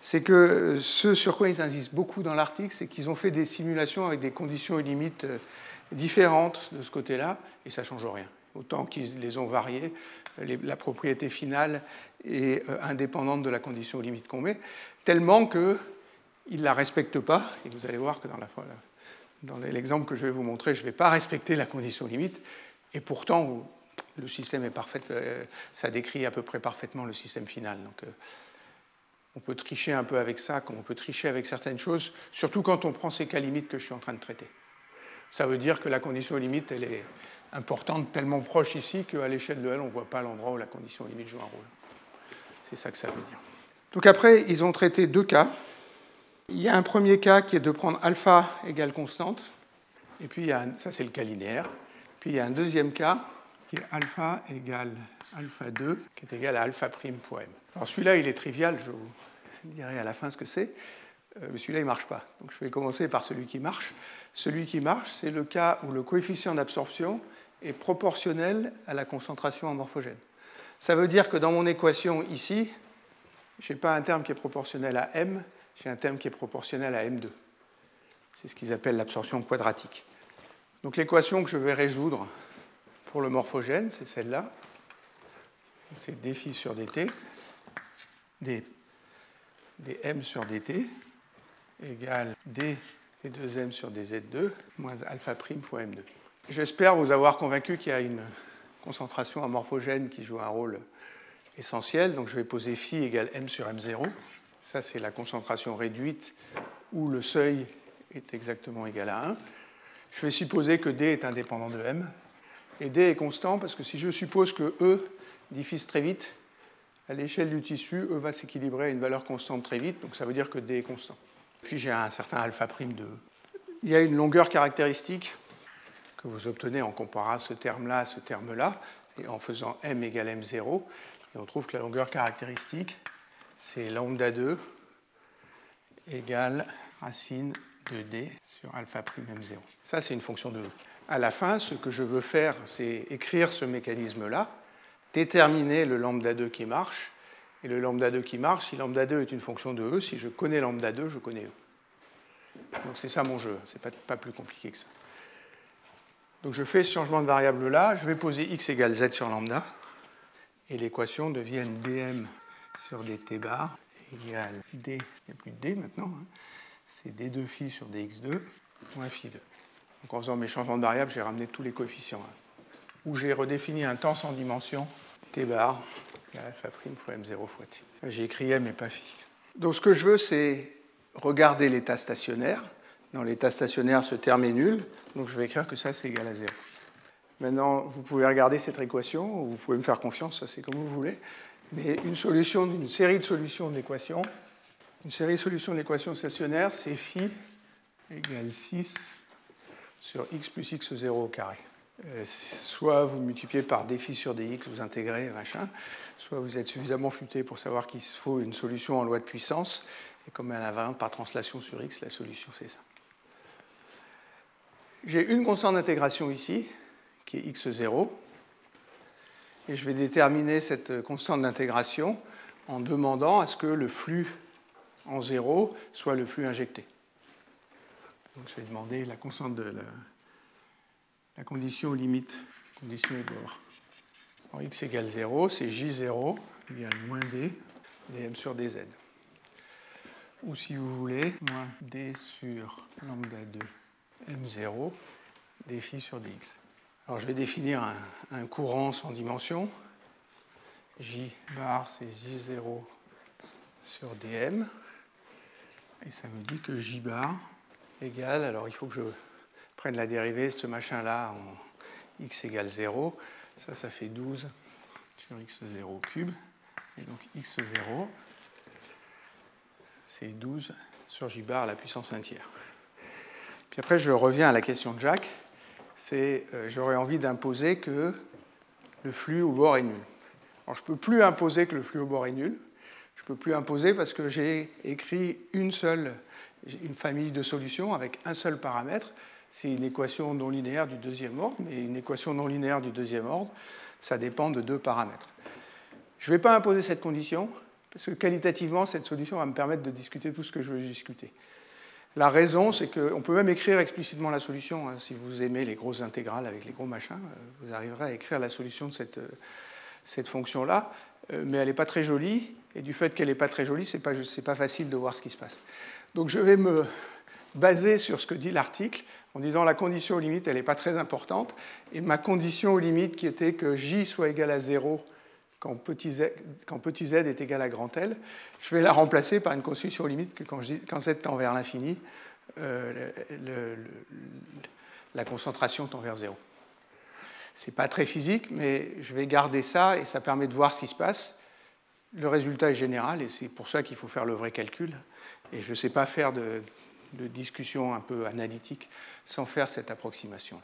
C'est que ce sur quoi ils insistent beaucoup dans l'article, c'est qu'ils ont fait des simulations avec des conditions et limites euh, différentes de ce côté-là, et ça ne change rien. Autant qu'ils les ont variées, la propriété finale est euh, indépendante de la condition limite qu'on met, tellement qu'ils ne la respectent pas, et vous allez voir que dans l'exemple que je vais vous montrer, je ne vais pas respecter la condition limite, et pourtant, le système est parfait, euh, ça décrit à peu près parfaitement le système final. On peut tricher un peu avec ça, comme on peut tricher avec certaines choses, surtout quand on prend ces cas limites que je suis en train de traiter. Ça veut dire que la condition limite, elle est importante, tellement proche ici qu'à l'échelle de L, on ne voit pas l'endroit où la condition limite joue un rôle. C'est ça que ça veut dire. Donc après, ils ont traité deux cas. Il y a un premier cas qui est de prendre alpha égale constante, et puis ça c'est le cas linéaire. Puis il y a un deuxième cas qui est alpha égale alpha 2, qui est égal à alpha prime fois m. Alors celui-là, il est trivial, je vous dirai à la fin ce que c'est, euh, mais celui-là, il ne marche pas. Donc je vais commencer par celui qui marche. Celui qui marche, c'est le cas où le coefficient d'absorption est proportionnel à la concentration en morphogène. Ça veut dire que dans mon équation ici, je n'ai pas un terme qui est proportionnel à m, j'ai un terme qui est proportionnel à m2. C'est ce qu'ils appellent l'absorption quadratique. Donc l'équation que je vais résoudre pour le morphogène, c'est celle-là. C'est dφ sur dt, d, dm sur dt, égale d et 2m sur dz2 moins alpha prime fois m2. J'espère vous avoir convaincu qu'il y a une concentration amorphogène qui joue un rôle essentiel. Donc je vais poser phi égale m sur m0. Ça, c'est la concentration réduite où le seuil est exactement égal à 1. Je vais supposer que d est indépendant de m. Et d est constant parce que si je suppose que E diffuse très vite, à l'échelle du tissu, E va s'équilibrer à une valeur constante très vite, donc ça veut dire que d est constant. Puis j'ai un certain alpha prime de E. Il y a une longueur caractéristique que vous obtenez en comparant ce terme-là à ce terme-là, et en faisant m égale m0. Et on trouve que la longueur caractéristique, c'est lambda 2 égale racine de d sur alpha prime m0. Ça, c'est une fonction de E. À la fin, ce que je veux faire, c'est écrire ce mécanisme-là, déterminer le lambda 2 qui marche, et le lambda 2 qui marche, si lambda 2 est une fonction de E, si je connais lambda 2, je connais E. Donc c'est ça mon jeu, c'est pas, pas plus compliqué que ça. Donc je fais ce changement de variable là, je vais poser x égale z sur lambda, et l'équation devient dm sur dt bar égale d, il n'y a plus de d maintenant, hein. c'est d2 phi sur dx2 moins phi 2. Donc en faisant mes changements de variable, j'ai ramené tous les coefficients, où j'ai redéfini un temps sans dimension, t bar alpha prime fois m0 fois t. J'ai écrit m et pas phi. Donc ce que je veux, c'est regarder l'état stationnaire. Dans l'état stationnaire, ce terme est nul, donc je vais écrire que ça, c'est égal à 0. Maintenant, vous pouvez regarder cette équation, ou vous pouvez me faire confiance, ça c'est comme vous voulez, mais une solution d'une série de solutions d'équations, une série de solutions d'équations stationnaires, c'est phi égale 6 sur x plus x0 au carré. Euh, soit vous multipliez par dφ sur dx, vous intégrez, machin, soit vous êtes suffisamment futé pour savoir qu'il faut une solution en loi de puissance, et comme elle a variante par translation sur x, la solution c'est ça. J'ai une constante d'intégration ici, qui est x0, et je vais déterminer cette constante d'intégration en demandant à ce que le flux en zéro soit le flux injecté. Donc je vais demander la constante de la, condition limite, condition au bord. X égale 0, c'est j0 égale moins d, dm sur dz. Ou si vous voulez, moins d sur lambda 2 m0 dφ sur dx. Alors je vais définir un courant sans dimension. J bar, c'est J0 sur dm. Et ça me dit que J bar alors il faut que je prenne la dérivée ce machin-là en x égale 0. Ça, ça fait 12 sur x0 cube. Et donc x0, c'est 12 sur j bar à la puissance 1 tiers. Puis après, je reviens à la question de Jacques. C'est, euh, j'aurais envie d'imposer que le flux au bord est nul. Alors, je ne peux plus imposer que le flux au bord est nul. Je ne peux plus imposer parce que j'ai écrit une seule, une famille de solutions avec un seul paramètre. C'est une équation non linéaire du deuxième ordre, mais une équation non linéaire du deuxième ordre, ça dépend de deux paramètres. Je ne vais pas imposer cette condition, parce que qualitativement, cette solution va me permettre de discuter tout ce que je veux discuter. La raison, c'est qu'on peut même écrire explicitement la solution. Hein. Si vous aimez les grosses intégrales avec les gros machins, euh, vous arriverez à écrire la solution de cette, euh, fonction-là, euh, mais elle n'est pas très jolie, et du fait qu'elle n'est pas très jolie, ce n'est pas facile de voir ce qui se passe. Donc je vais me baser sur ce que dit l'article, en disant la condition aux limites, elle n'est pas très importante, et ma condition aux limites qui était que j soit égal à 0 quand petit, z, quand petit z est égal à grand L, je vais la remplacer par une condition aux limites que quand, quand z tend vers l'infini, euh, la concentration tend vers 0. Ce n'est pas très physique, mais je vais garder ça et ça permet de voir ce qui se passe. Le résultat est général et c'est pour ça qu'il faut faire le vrai calcul. Et je ne sais pas faire de, discussion un peu analytique sans faire cette approximation.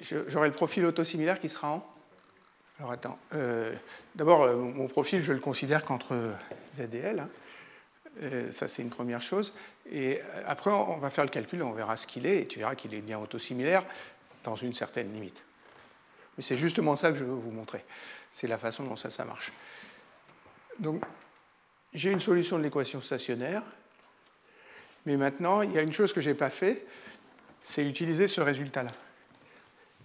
J'aurai le profil autosimilaire qui sera en Alors attends. Euh, d'abord, euh, mon profil, je le considère qu'entre Z et L. Hein. Euh, ça, c'est une première chose. Et après, on va faire le calcul, on verra ce qu'il est, et tu verras qu'il est bien autosimilaire dans une certaine limite. Mais c'est justement ça que je veux vous montrer. C'est la façon dont ça, ça marche. Donc, j'ai une solution de l'équation stationnaire, mais maintenant, il y a une chose que je n'ai pas fait, c'est utiliser ce résultat-là.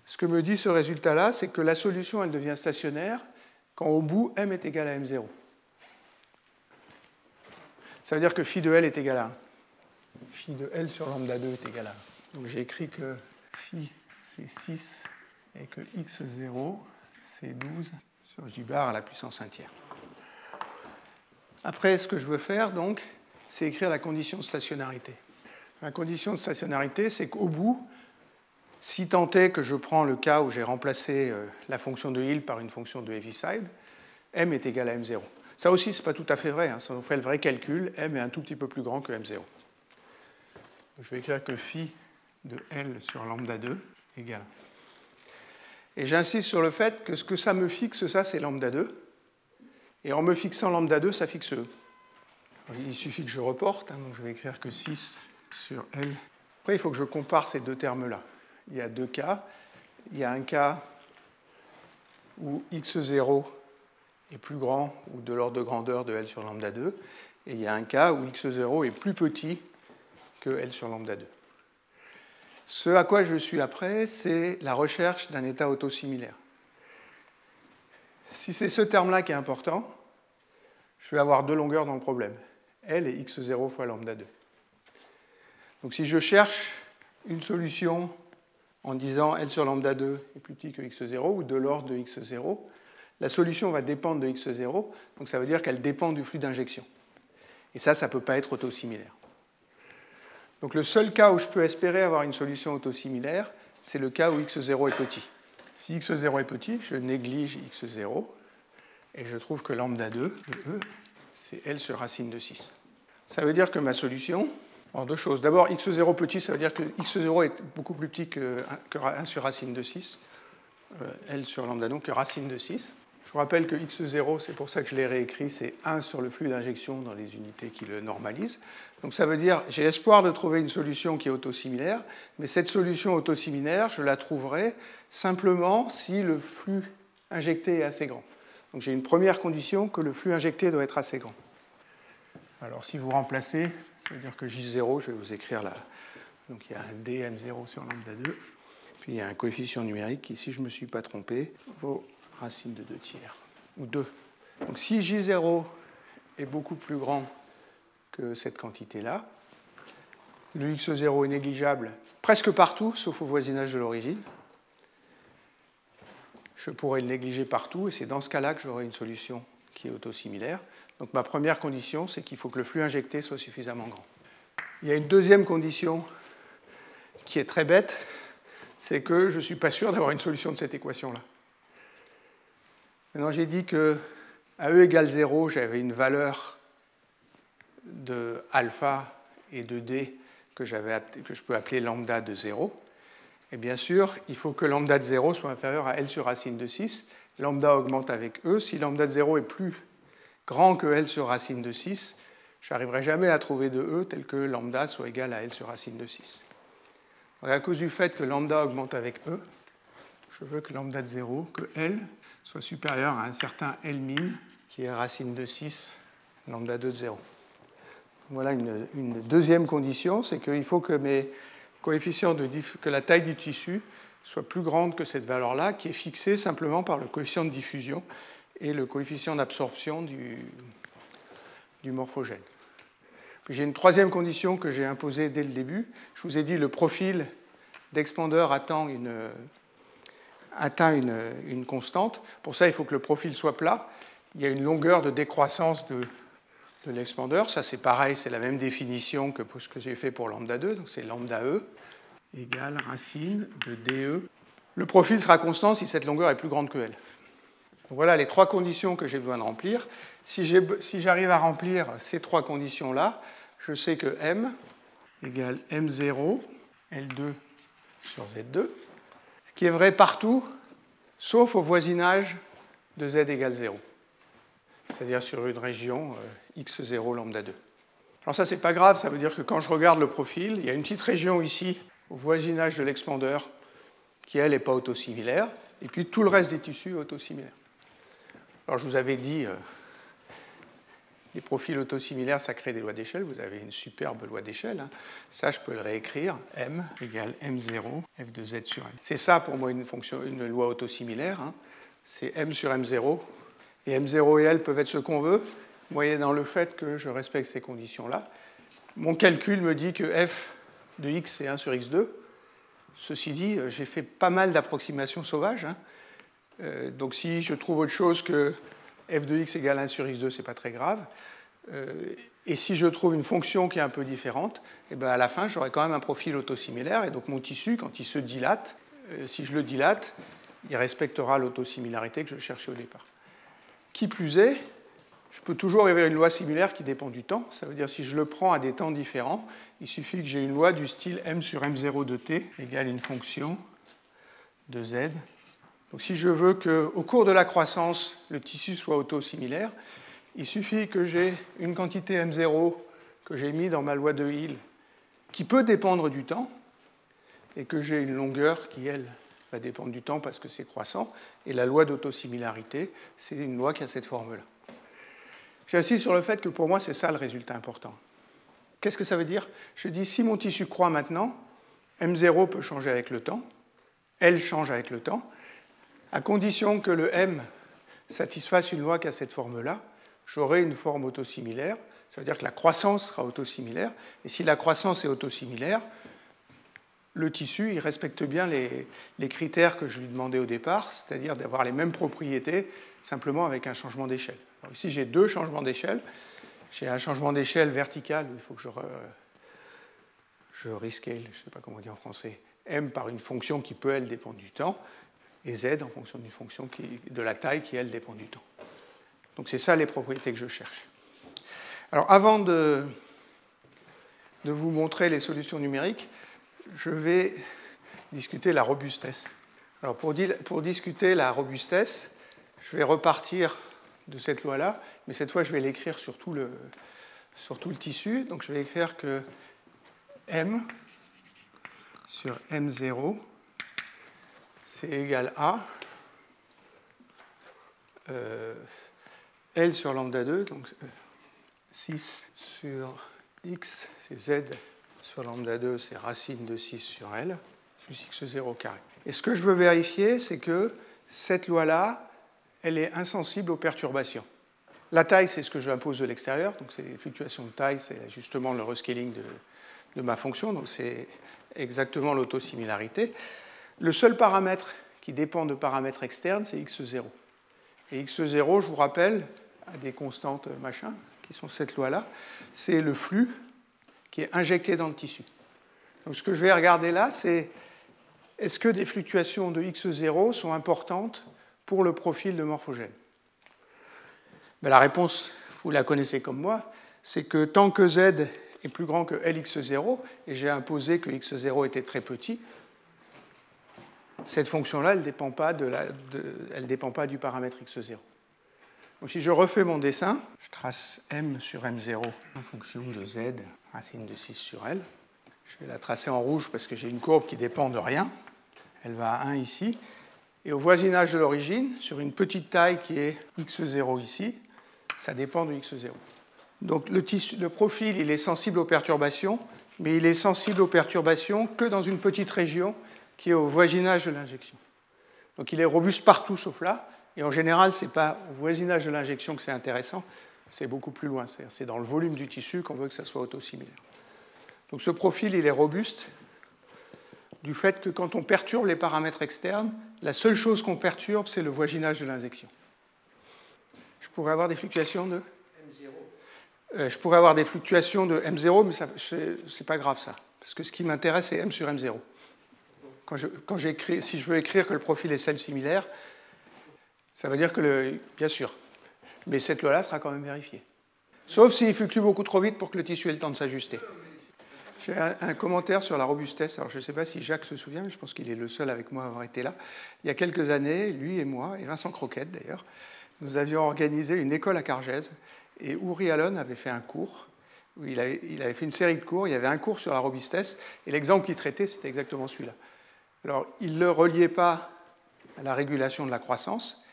Ce que me dit ce résultat-là, c'est que la solution, elle devient stationnaire quand au bout, m est égal à m0. Ça veut dire que phi de L est égal à 1. Phi de L sur lambda 2 est égal à 1. Donc j'ai écrit que phi c'est 6 et que x0 c'est 12 sur j bar à la puissance 1 tiers. Après, ce que je veux faire, donc, c'est écrire la condition de stationnarité. La condition de stationnarité, c'est qu'au bout, si tant est que je prends le cas où j'ai remplacé euh, la fonction de Hill par une fonction de Heaviside, m est égal à m0. Ça aussi, ce n'est pas tout à fait vrai. Hein. Ça nous ferait le vrai calcul. m est un tout petit peu plus grand que m0. Je vais écrire que phi de L sur lambda 2 égale. Et j'insiste sur le fait que ce que ça me fixe, ça, c'est lambda 2. Et en me fixant lambda 2, ça fixe E. Il suffit que je reporte, hein, donc je vais écrire que 6 sur L. Après, il faut que je compare ces deux termes-là. Il y a deux cas. Il y a un cas où x0 est plus grand ou de l'ordre de grandeur de L sur lambda 2, et il y a un cas où x0 est plus petit que L sur lambda 2. Ce à quoi je suis après, c'est la recherche d'un état autosimilaire. Si c'est ce terme-là qui est important, je vais avoir deux longueurs dans le problème. L et x0 fois lambda 2. Donc si je cherche une solution en disant L sur lambda 2 est plus petit que x0 ou de l'ordre de x0, la solution va dépendre de x0, donc ça veut dire qu'elle dépend du flux d'injection. Et ça, ça ne peut pas être autosimilaire. Donc le seul cas où je peux espérer avoir une solution autosimilaire, c'est le cas où x0 est petit. Si x0 est petit, je néglige x0 et je trouve que lambda 2 de E, c'est L sur racine de 6. Ça veut dire que ma solution, en deux choses. D'abord, x0 petit, ça veut dire que x0 est beaucoup plus petit que 1 sur racine de 6, euh, L sur lambda donc que racine de 6. Je vous rappelle que x0, c'est pour ça que je l'ai réécrit, c'est 1 sur le flux d'injection dans les unités qui le normalisent. Donc ça veut dire, j'ai espoir de trouver une solution qui est autosimilaire, mais cette solution autosimilaire, je la trouverai simplement si le flux injecté est assez grand. Donc j'ai une première condition que le flux injecté doit être assez grand. Alors si vous remplacez, ça veut dire que J0, je vais vous écrire là. Donc il y a un dm0 sur lambda 2, puis il y a un coefficient numérique qui, si je ne me suis pas trompé, vaut racine de 2 tiers, ou 2. Donc si J0 est beaucoup plus grand que cette quantité-là, le x0 est négligeable presque partout, sauf au voisinage de l'origine. Je pourrais le négliger partout, et c'est dans ce cas-là que j'aurai une solution qui est autosimilaire. Donc ma première condition, c'est qu'il faut que le flux injecté soit suffisamment grand. Il y a une deuxième condition qui est très bête, c'est que je ne suis pas sûr d'avoir une solution de cette équation-là. Maintenant, j'ai dit que à E égale 0, j'avais une valeur de alpha et de d que, que je peux appeler lambda de 0. Et bien sûr, il faut que lambda de 0 soit inférieur à L sur racine de 6. Lambda augmente avec E. Si lambda de 0 est plus grand que L sur racine de 6, je n'arriverai jamais à trouver de E tel que lambda soit égal à L sur racine de 6. à cause du fait que lambda augmente avec E, je veux que lambda de 0, que L soit supérieur à un certain L min, qui est racine de 6, lambda 2 de 0. Voilà une, deuxième condition, c'est qu'il faut que mes que la taille du tissu soit plus grande que cette valeur-là, qui est fixée simplement par le coefficient de diffusion et le coefficient d'absorption du, morphogène. J'ai une troisième condition que j'ai imposée dès le début. Je vous ai dit le profil d'expandeur atteint une, constante. Pour ça, il faut que le profil soit plat. Il y a une longueur de décroissance de, l'expandeur. Ça, c'est pareil, c'est la même définition que ce que j'ai fait pour lambda 2. Donc, c'est lambda E égale racine de DE. Le profil sera constant si cette longueur est plus grande que L. voilà les trois conditions que j'ai besoin de remplir. Si j'arrive à remplir ces trois conditions-là, je sais que M égale M0, L2 sur Z2 qui est vrai partout, sauf au voisinage de z égale 0, c'est-à-dire sur une région euh, x0 lambda 2. Alors ça, c'est pas grave, ça veut dire que quand je regarde le profil, il y a une petite région ici, au voisinage de l'expandeur, qui, elle, n'est pas autosimilaire, et puis tout le reste des tissus est autosimilaire. Alors je vous avais dit, euh, les profils autosimilaires, ça crée des lois d'échelle. Vous avez une superbe loi d'échelle. Hein. Ça, je peux le réécrire. M égale M0, F de Z sur M. C'est ça pour moi une, fonction, une loi autosimilaire. Hein. C'est M sur M0. Et M0 et L peuvent être ce qu'on veut, moyennant le fait que je respecte ces conditions-là. Mon calcul me dit que F de X c'est 1 sur X2. Ceci dit, euh, j'ai fait pas mal d'approximations sauvages. Hein. Euh, donc si je trouve autre chose que f de x égale 1 sur x2, ce n'est pas très grave. Euh, et si je trouve une fonction qui est un peu différente, eh ben à la fin, j'aurai quand même un profil autosimilaire. Et donc mon tissu, quand il se dilate, si je le dilate, il respectera l'autosimilarité que je cherchais au départ. Qui plus est, je peux toujours avoir une loi similaire qui dépend du temps. Ça veut dire si je le prends à des temps différents, il suffit que j'ai une loi du style m sur m0 de t égale une fonction de z. Donc si je veux qu'au cours de la croissance, le tissu soit autosimilaire, il suffit que j'ai une quantité m0 que j'ai mis dans ma loi de Hill qui peut dépendre du temps et que j'ai une longueur qui, elle, va dépendre du temps parce que c'est croissant. Et la loi d'autosimilarité, c'est une loi qui a cette forme-là. J'insiste sur le fait que pour moi, c'est ça le résultat important. Qu'est-ce que ça veut dire? Je dis si mon tissu croît maintenant, M0 peut changer avec le temps, L change avec le temps, à condition que le M satisfasse une loi qui a cette forme-là, j'aurai une forme autosimilaire. Ça veut dire que la croissance sera autosimilaire. Et si la croissance est autosimilaire, le tissu il respecte bien les, critères que je lui demandais au départ, c'est-à-dire d'avoir les mêmes propriétés, simplement avec un changement d'échelle. Ici, j'ai deux changements d'échelle. J'ai un changement d'échelle vertical, où il faut que je, je rescale, je ne sais pas comment dire en français, m par une fonction qui peut, elle, dépendre du temps, et z en fonction d'une fonction de la taille qui, elle, dépend du temps. Donc c'est ça les propriétés que je cherche. Alors avant de vous montrer les solutions numériques, je vais discuter la robustesse. Alors pour, discuter la robustesse, je vais repartir de cette loi-là, mais cette fois je vais l'écrire sur, tout le, sur tout le tissu. Donc je vais écrire que M sur M0, c'est égal à euh, L sur lambda 2, donc 6 euh, sur X, c'est Z sur lambda 2, c'est racine de 6 sur L, plus X0 carré. Et ce que je veux vérifier, c'est que cette loi-là, elle est insensible aux perturbations. La taille, c'est ce que j'impose de l'extérieur, donc c'est les fluctuations de taille, c'est justement le rescaling de, de ma fonction, donc c'est exactement l'autosimilarité. Le seul paramètre qui dépend de paramètres externes, c'est x0. Et x0, je vous rappelle, à des constantes machin, qui sont cette loi-là, c'est le flux qui est injecté dans le tissu. Donc ce que je vais regarder là, c'est est-ce que des fluctuations de x0 sont importantes pour le profil de morphogène? Ben, La réponse, vous la connaissez comme moi, c'est que tant que z est plus grand que Lx0, et j'ai imposé que x0 était très petit, cette fonction-là, elle ne dépend pas du paramètre x0. Donc si je refais mon dessin, je trace m sur m0 en fonction de z, racine de 6 sur L. Je vais la tracer en rouge parce que j'ai une courbe qui dépend de rien. Elle va à 1 ici. Et au voisinage de l'origine, sur une petite taille qui est x0 ici, ça dépend de x0. Donc le, le, profil, il est sensible aux perturbations, mais il est sensible aux perturbations que dans une petite région qui est au voisinage de l'injection. Donc il est robuste partout sauf là, et en général, ce n'est pas au voisinage de l'injection que c'est intéressant, c'est beaucoup plus loin, c'est dans le volume du tissu qu'on veut que ça soit autosimilaire. Donc ce profil, il est robuste, du fait que quand on perturbe les paramètres externes, la seule chose qu'on perturbe, c'est le voisinage de l'injection. Je pourrais avoir des fluctuations de M0. Euh, je pourrais avoir des fluctuations de M0, mais ce n'est pas grave ça. Parce que ce qui m'intéresse, c'est M sur M0. Quand je, quand si je veux écrire que le profil est celle similaire, ça veut dire que, bien sûr, mais cette loi-là sera quand même vérifiée. Sauf s'il fluctue beaucoup trop vite pour que le tissu ait le temps de s'ajuster. J'ai un, commentaire sur la robustesse. Alors, je ne sais pas si Jacques se souvient, mais je pense qu'il est le seul avec moi à avoir été là. Il y a quelques années, lui et moi, et Vincent Croquette d'ailleurs, nous avions organisé une école à Cargèse. Et Uri Allen avait fait un cours. Où il avait fait une série de cours. Il y avait un cours sur la robustesse. Et l'exemple qu'il traitait, c'était exactement celui-là. Alors, il ne le reliait pas à la régulation de la croissance.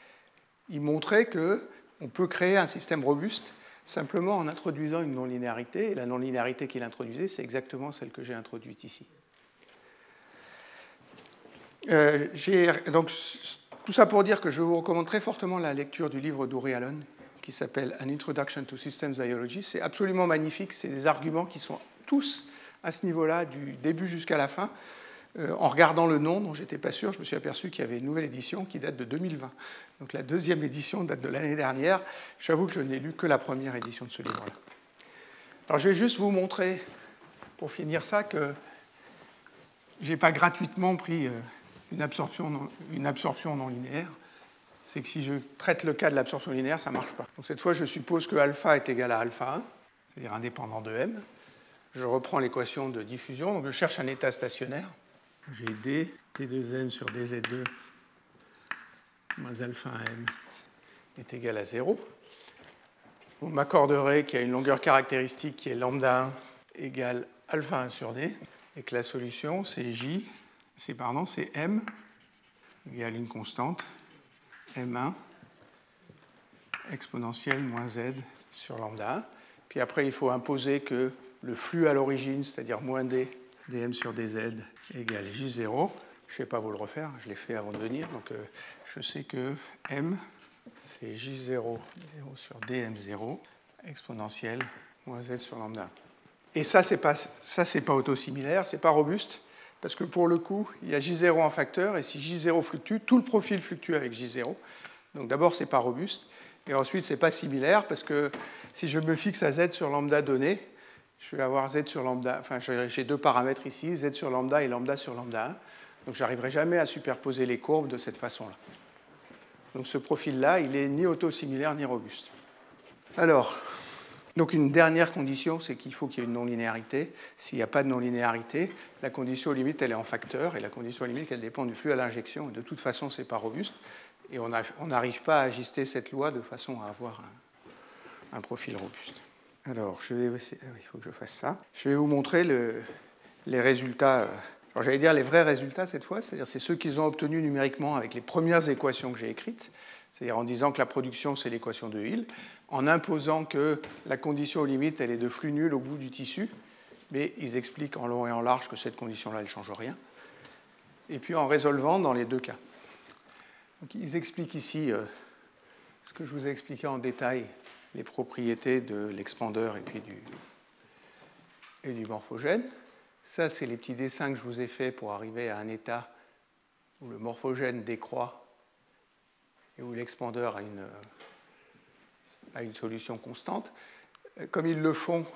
Il montrait qu'on peut créer un système robuste simplement en introduisant une non-linéarité. Et la non-linéarité qu'il introduisait, c'est exactement celle que j'ai introduite ici. Euh, donc, tout ça pour dire que je vous recommande très fortement la lecture du livre d'Uri Allen qui s'appelle An Introduction to Systems Biology. C'est absolument magnifique. C'est des arguments qui sont tous à ce niveau-là, du début jusqu'à la fin. Euh, en regardant le nom, dont j'étais pas sûr, je me suis aperçu qu'il y avait une nouvelle édition qui date de 2020. Donc la deuxième édition date de l'année dernière. J'avoue que je n'ai lu que la première édition de ce livre-là. Alors je vais juste vous montrer, pour finir ça, que je n'ai pas gratuitement pris euh, une absorption non, une absorption non linéaire. C'est que si je traite le cas de l'absorption linéaire, ça ne marche pas. Donc cette fois, je suppose que alpha est égal à alpha 1, c'est-à-dire indépendant de m. Je reprends l'équation de diffusion, donc je cherche un état stationnaire j'ai d, d2n sur dz2 moins alpha n est égal à 0. Vous m'accorderez qu'il y a une longueur caractéristique qui est lambda 1 égale alpha 1 sur d, et que la solution c'est j, c'est pardon, c'est m égale une constante m1 exponentielle moins z sur lambda 1. Puis après, il faut imposer que le flux à l'origine, c'est-à-dire moins d dm sur dz égale j0. Je ne vais pas vous le refaire, je l'ai fait avant de venir. Donc euh, je sais que m, c'est j0, 0 sur dm0, exponentielle, moins z sur lambda. Et ça, ce n'est pas, ça, pas autosimilaire, ce n'est pas robuste, parce que pour le coup, il y a j0 en facteur, et si j0 fluctue, tout le profil fluctue avec j0. Donc d'abord, ce n'est pas robuste, et ensuite, ce n'est pas similaire, parce que si je me fixe à z sur lambda donné, je vais avoir z sur lambda, enfin j'ai deux paramètres ici, z sur lambda et lambda sur lambda 1. Donc j'arriverai jamais à superposer les courbes de cette façon-là. Donc ce profil-là, il est ni autosimilaire ni robuste. Alors, donc une dernière condition, c'est qu'il faut qu'il y ait une non-linéarité. S'il n'y a pas de non-linéarité, la condition limite, elle est en facteur, et la condition limite, elle dépend du flux à l'injection. De toute façon, ce n'est pas robuste. Et on n'arrive pas à ajuster cette loi de façon à avoir un profil robuste. Alors, je vais, ah il faut que je fasse ça. Je vais vous montrer les résultats. Alors, j'allais dire les vrais résultats cette fois, c'est-à-dire c'est ceux qu'ils ont obtenus numériquement avec les premières équations que j'ai écrites, c'est-à-dire en disant que la production c'est l'équation de Hill, en imposant que la condition limite elle est de flux nul au bout du tissu, mais ils expliquent en long et en large que cette condition-là ne change rien, et puis en résolvant dans les deux cas. Donc, ils expliquent ici euh, ce que je vous ai expliqué en détail les propriétés de l'expandeur et puis du, et du morphogène. Ça, c'est les petits dessins que je vous ai faits pour arriver à un état où le morphogène décroît et où l'expandeur a une, a une solution constante. Comme ils le font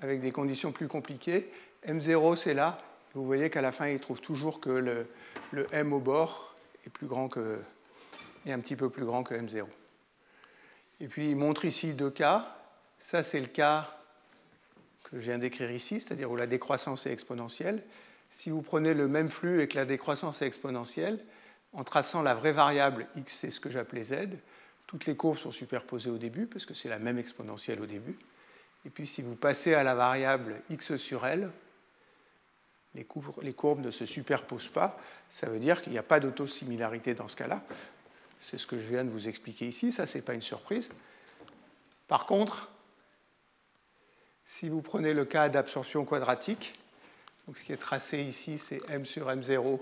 avec des conditions plus compliquées, M0 c'est là. Vous voyez qu'à la fin, ils trouvent toujours que le, le, M au bord est, plus grand que, est un petit peu plus grand que M0. Et puis il montre ici deux cas. Ça, c'est le cas que je viens d'écrire ici, c'est-à-dire où la décroissance est exponentielle. Si vous prenez le même flux et que la décroissance est exponentielle, en traçant la vraie variable x, c'est ce que j'appelais z, toutes les courbes sont superposées au début, parce que c'est la même exponentielle au début. Et puis si vous passez à la variable x sur l, les courbes, ne se superposent pas. Ça veut dire qu'il n'y a pas d'autosimilarité dans ce cas-là. C'est ce que je viens de vous expliquer ici, ça, ce n'est pas une surprise. Par contre, si vous prenez le cas d'absorption quadratique, donc ce qui est tracé ici, c'est m sur m0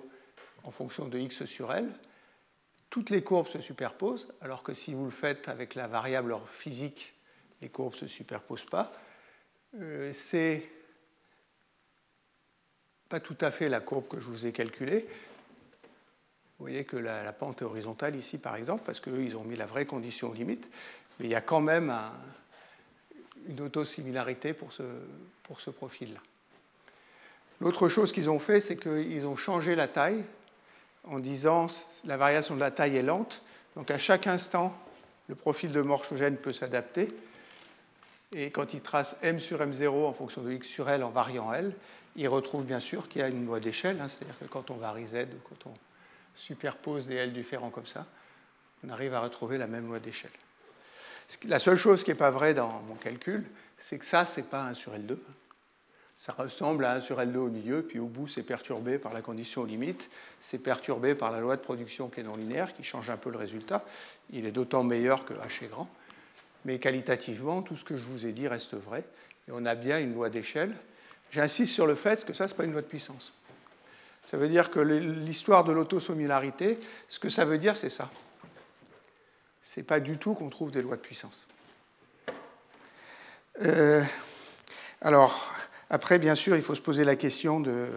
en fonction de x sur l, toutes les courbes se superposent, alors que si vous le faites avec la variable physique, les courbes ne se superposent pas. Euh, c'est pas tout à fait la courbe que je vous ai calculée, vous voyez que la, pente est horizontale ici, par exemple, parce qu'eux, ils ont mis la vraie condition limite. Mais il y a quand même une autosimilarité pour ce, pour ce profil-là. L'autre chose qu'ils ont fait, c'est qu'ils ont changé la taille en disant la variation de la taille est lente. Donc à chaque instant, le profil de morphogène peut s'adapter. Et quand ils tracent m sur m0 en fonction de x sur l en variant l, il retrouve bien sûr qu'il y a une loi d'échelle, hein, c'est-à-dire que quand on varie Z, quand on superpose des L différents comme ça, on arrive à retrouver la même loi d'échelle. La seule chose qui n'est pas vraie dans mon calcul, c'est que ça, ce n'est pas 1 sur L2. Ça ressemble à 1 sur L2 au milieu, puis au bout, c'est perturbé par la condition limite, c'est perturbé par la loi de production qui est non linéaire, qui change un peu le résultat. Il est d'autant meilleur que H est grand. Mais qualitativement, tout ce que je vous ai dit reste vrai. Et on a bien une loi d'échelle. J'insiste sur le fait que ça, ce n'est pas une loi de puissance. Ça veut dire que l'histoire de l'autosimilarité, ce que ça veut dire, c'est ça. Ce n'est pas du tout qu'on trouve des lois de puissance. Euh, alors, après, bien sûr, il faut se poser la question de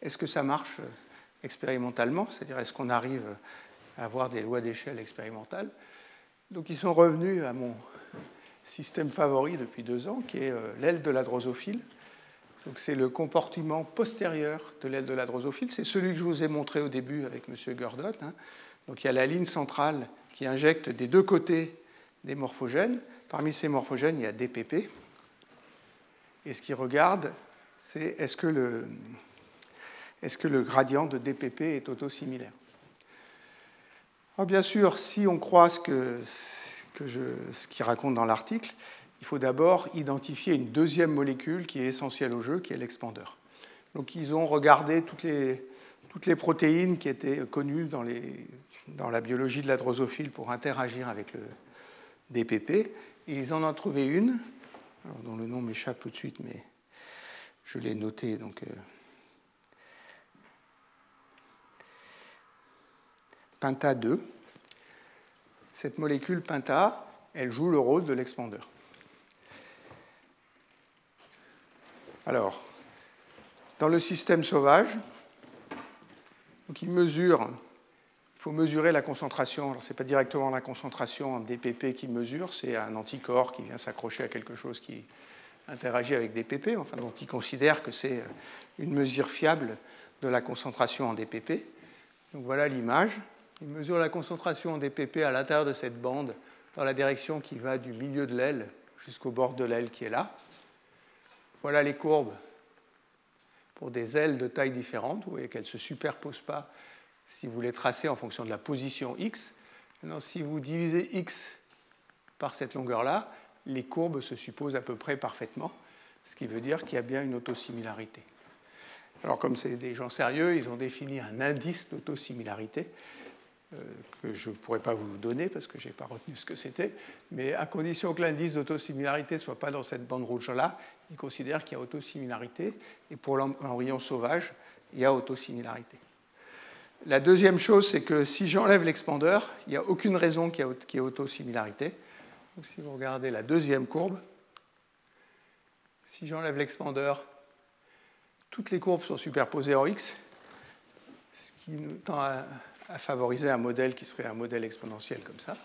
est-ce que ça marche expérimentalement? C'est-à-dire, est-ce qu'on arrive à avoir des lois d'échelle expérimentales Donc, ils sont revenus à mon système favori depuis deux ans, qui est euh, l'aile de la drosophile. Donc, c'est le comportement postérieur de l'aile de la drosophile. C'est celui que je vous ai montré au début avec M. Gurdot. Hein. Donc, il y a la ligne centrale qui injecte des deux côtés des morphogènes. Parmi ces morphogènes, il y a DPP. Et ce qu'il regarde, c'est est-ce que, le, gradient de DPP est autosimilaire? Alors bien sûr, si on croit ce que, ce qu'il raconte dans l'article, il faut d'abord identifier une deuxième molécule qui est essentielle au jeu, qui est l'expandeur. Donc ils ont regardé toutes les, protéines qui étaient connues dans la biologie de la drosophile pour interagir avec le DPP. Et ils en ont trouvé une, dont le nom m'échappe tout de suite, mais je l'ai noté. Donc, euh, Pinta 2. Cette molécule Pinta, elle joue le rôle de l'expandeur. Alors, dans le système sauvage, il mesure il faut mesurer la concentration. Alors, ce n'est pas directement la concentration en DPP qui mesure, c'est un anticorps qui vient s'accrocher à quelque chose qui interagit avec DPP, enfin, dont il considère que c'est une mesure fiable de la concentration en DPP. Donc voilà l'image. Il mesure la concentration en DPP à l'intérieur de cette bande dans la direction qui va du milieu de l'aile jusqu'au bord de l'aile qui est là. Voilà les courbes pour des ailes de taille différente. Vous voyez qu'elles ne se superposent pas si vous les tracez en fonction de la position x, si vous divisez x par cette longueur-là, les courbes se supposent à peu près parfaitement, ce qui veut dire qu'il y a bien une autosimilarité. Alors comme c'est des gens sérieux, ils ont défini un indice d'autosimilarité euh, que je ne pourrais pas vous donner parce que je n'ai pas retenu ce que c'était, mais à condition que l'indice d'autosimilarité ne soit pas dans cette bande rouge-là, ils considèrent qu'il y a autosimilarité, et pour l'embryon sauvage, il y a autosimilarité. La deuxième chose, c'est que si j'enlève l'expandeur, il n'y a aucune raison qu'il y ait autosimilarité. Donc si vous regardez la deuxième courbe, si j'enlève l'expandeur, toutes les courbes sont superposées en x, ce qui nous tend à, favoriser un modèle qui serait un modèle exponentiel comme ça.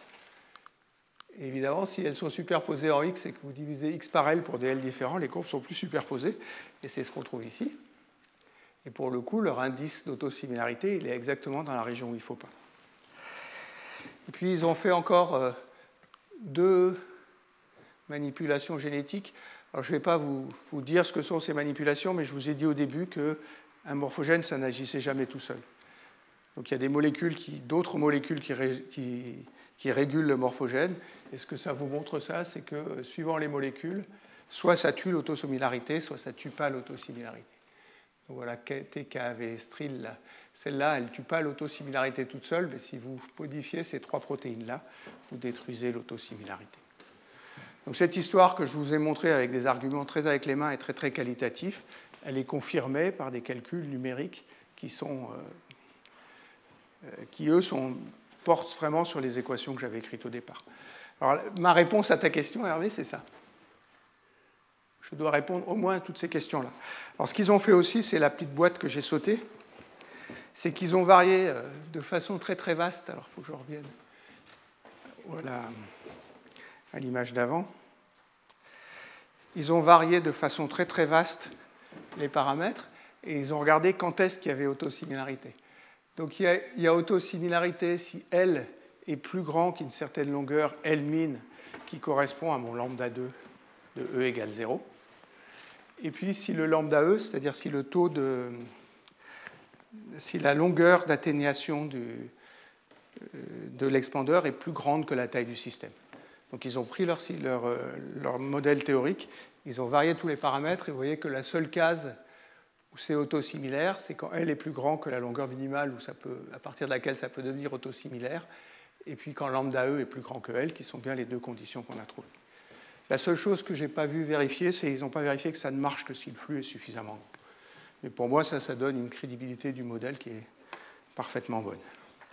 Évidemment, si elles sont superposées en x et que vous divisez x par l pour des l différents, les courbes sont plus superposées, et c'est ce qu'on trouve ici. Et pour le coup, leur indice d'autosimilarité, il est exactement dans la région où il ne faut pas. Et puis, ils ont fait encore euh, deux manipulations génétiques. Alors, je ne vais pas vous, vous, dire ce que sont ces manipulations, mais je vous ai dit au début qu'un morphogène, ça n'agissait jamais tout seul. Donc, il y a des molécules, d'autres molécules qui, qui, qui régulent le morphogène. Et ce que ça vous montre, ça, c'est que euh, suivant les molécules, soit ça tue l'autosimilarité, soit ça ne tue pas l'autosimilarité. Voilà, TKV, Stril, celle-là, elle ne tue pas l'autosimilarité toute seule, mais si vous modifiez ces trois protéines-là, vous détruisez l'autosimilarité. Donc cette histoire que je vous ai montrée avec des arguments très avec les mains et très très qualitatifs, elle est confirmée par des calculs numériques qui, sont, euh, euh, qui eux, sont, portent vraiment sur les équations que j'avais écrites au départ. Alors ma réponse à ta question, Hervé, c'est ça je dois répondre au moins à toutes ces questions-là. Alors ce qu'ils ont fait aussi, c'est la petite boîte que j'ai sautée, c'est qu'ils ont varié euh, de façon très très vaste. Alors il faut que je revienne voilà, à l'image d'avant. Ils ont varié de façon très très vaste les paramètres et ils ont regardé quand est-ce qu'il y avait autosimilarité. Donc il y, a, autosimilarité si L est plus grand qu'une certaine longueur L min qui correspond à mon lambda 2 de E égale 0. Et puis si le lambda E, c'est-à-dire si le taux de. si la longueur d'atténuation de l'expandeur est plus grande que la taille du système. Donc ils ont pris leur, leur, modèle théorique, ils ont varié tous les paramètres et vous voyez que la seule case où c'est autosimilaire, c'est quand L est plus grand que la longueur minimale où ça peut, à partir de laquelle ça peut devenir autosimilaire, et puis quand lambda E est plus grand que L, qui sont bien les deux conditions qu'on a trouvées. La seule chose que je n'ai pas vu vérifier, c'est qu'ils n'ont pas vérifié que ça ne marche que si le flux est suffisamment grand. Mais pour moi, ça, ça donne une crédibilité du modèle qui est parfaitement bonne.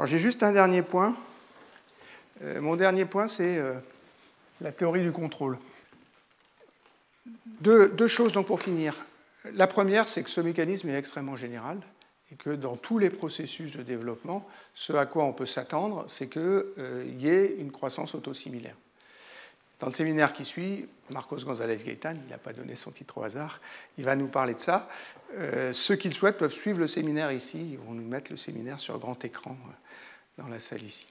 J'ai juste un dernier point. Euh, mon dernier point, c'est euh, la théorie du contrôle. Deux, deux choses donc pour finir. La première, c'est que ce mécanisme est extrêmement général et que dans tous les processus de développement, ce à quoi on peut s'attendre, c'est qu'il euh, y ait une croissance autosimilaire. Dans le séminaire qui suit, Marcos González Gaetan, il n'a pas donné son titre au hasard, il va nous parler de ça. Euh, ceux qui le souhaitent peuvent suivre le séminaire ici, ils vont nous mettre le séminaire sur grand écran euh, dans la salle ici.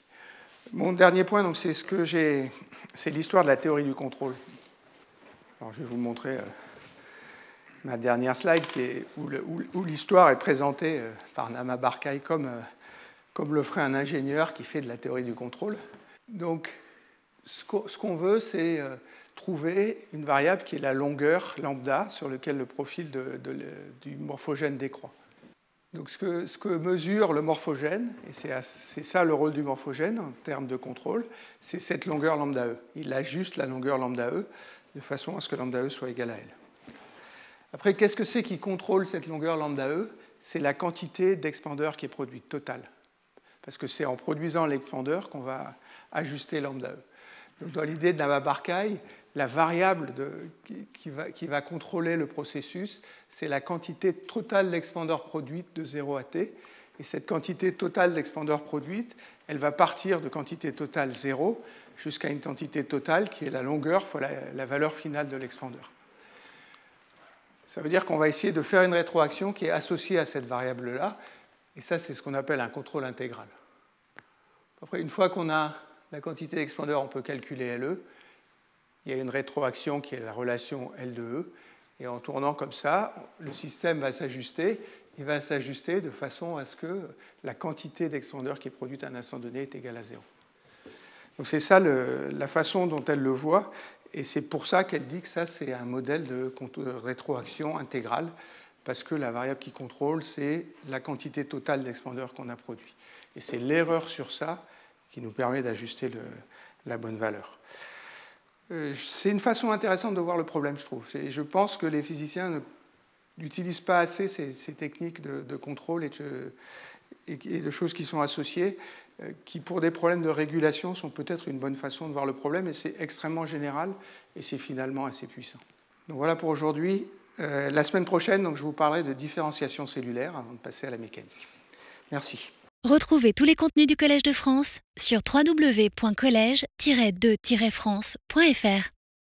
Mon dernier point, c'est ce l'histoire de la théorie du contrôle. Alors, je vais vous montrer ma dernière slide où, l'histoire est présentée euh, par Nama Barkay comme, euh, comme le ferait un ingénieur qui fait de la théorie du contrôle. Donc, ce qu'on veut, c'est euh, trouver une variable qui est la longueur lambda sur laquelle le profil du morphogène décroît. Donc ce que, ce que, mesure le morphogène, et c'est ça le rôle du morphogène en termes de contrôle, c'est cette longueur lambda E. Il ajuste la longueur lambda E de façon à ce que lambda E soit égal à L. Après, qu'est-ce que c'est qui contrôle cette longueur lambda E? C'est la quantité d'expandeur qui est produite, totale. Parce que c'est en produisant l'expandeur qu'on va ajuster lambda E. Donc, dans l'idée de la Barcaille, la variable qui, va, contrôler le processus, c'est la quantité totale d'expandeur produite de 0 à t. Et cette quantité totale d'expandeur produite, elle va partir de quantité totale 0 jusqu'à une quantité totale qui est la longueur fois la valeur finale de l'expandeur. Ça veut dire qu'on va essayer de faire une rétroaction qui est associée à cette variable-là, et ça, c'est ce qu'on appelle un contrôle intégral. Après, une fois qu'on a la quantité d'expandeur, on peut calculer LE. Il y a une rétroaction qui est la relation L de E, et en tournant comme ça, le système va s'ajuster. Il va s'ajuster de façon à ce que la quantité d'expandeur qui est produite à un instant donné est égale à zéro. Donc c'est ça la façon dont elle le voit, et c'est pour ça qu'elle dit que ça, c'est un modèle de rétroaction intégrale, parce que la variable qui contrôle, c'est la quantité totale d'expandeur qu'on a produit. Et c'est l'erreur sur ça qui nous permet d'ajuster la bonne valeur. Euh, c'est une façon intéressante de voir le problème, je trouve. Je pense que les physiciens n'utilisent pas assez ces, techniques de, contrôle et de, choses qui sont associées. Euh, qui, pour des problèmes de régulation, sont peut-être une bonne façon de voir le problème, et c'est extrêmement général, et c'est finalement assez puissant. Donc voilà pour aujourd'hui. Euh, la semaine prochaine, donc, je vous parlerai de différenciation cellulaire avant de passer à la mécanique. Merci. Retrouvez tous les contenus du Collège de France sur www.colège-2-france.fr.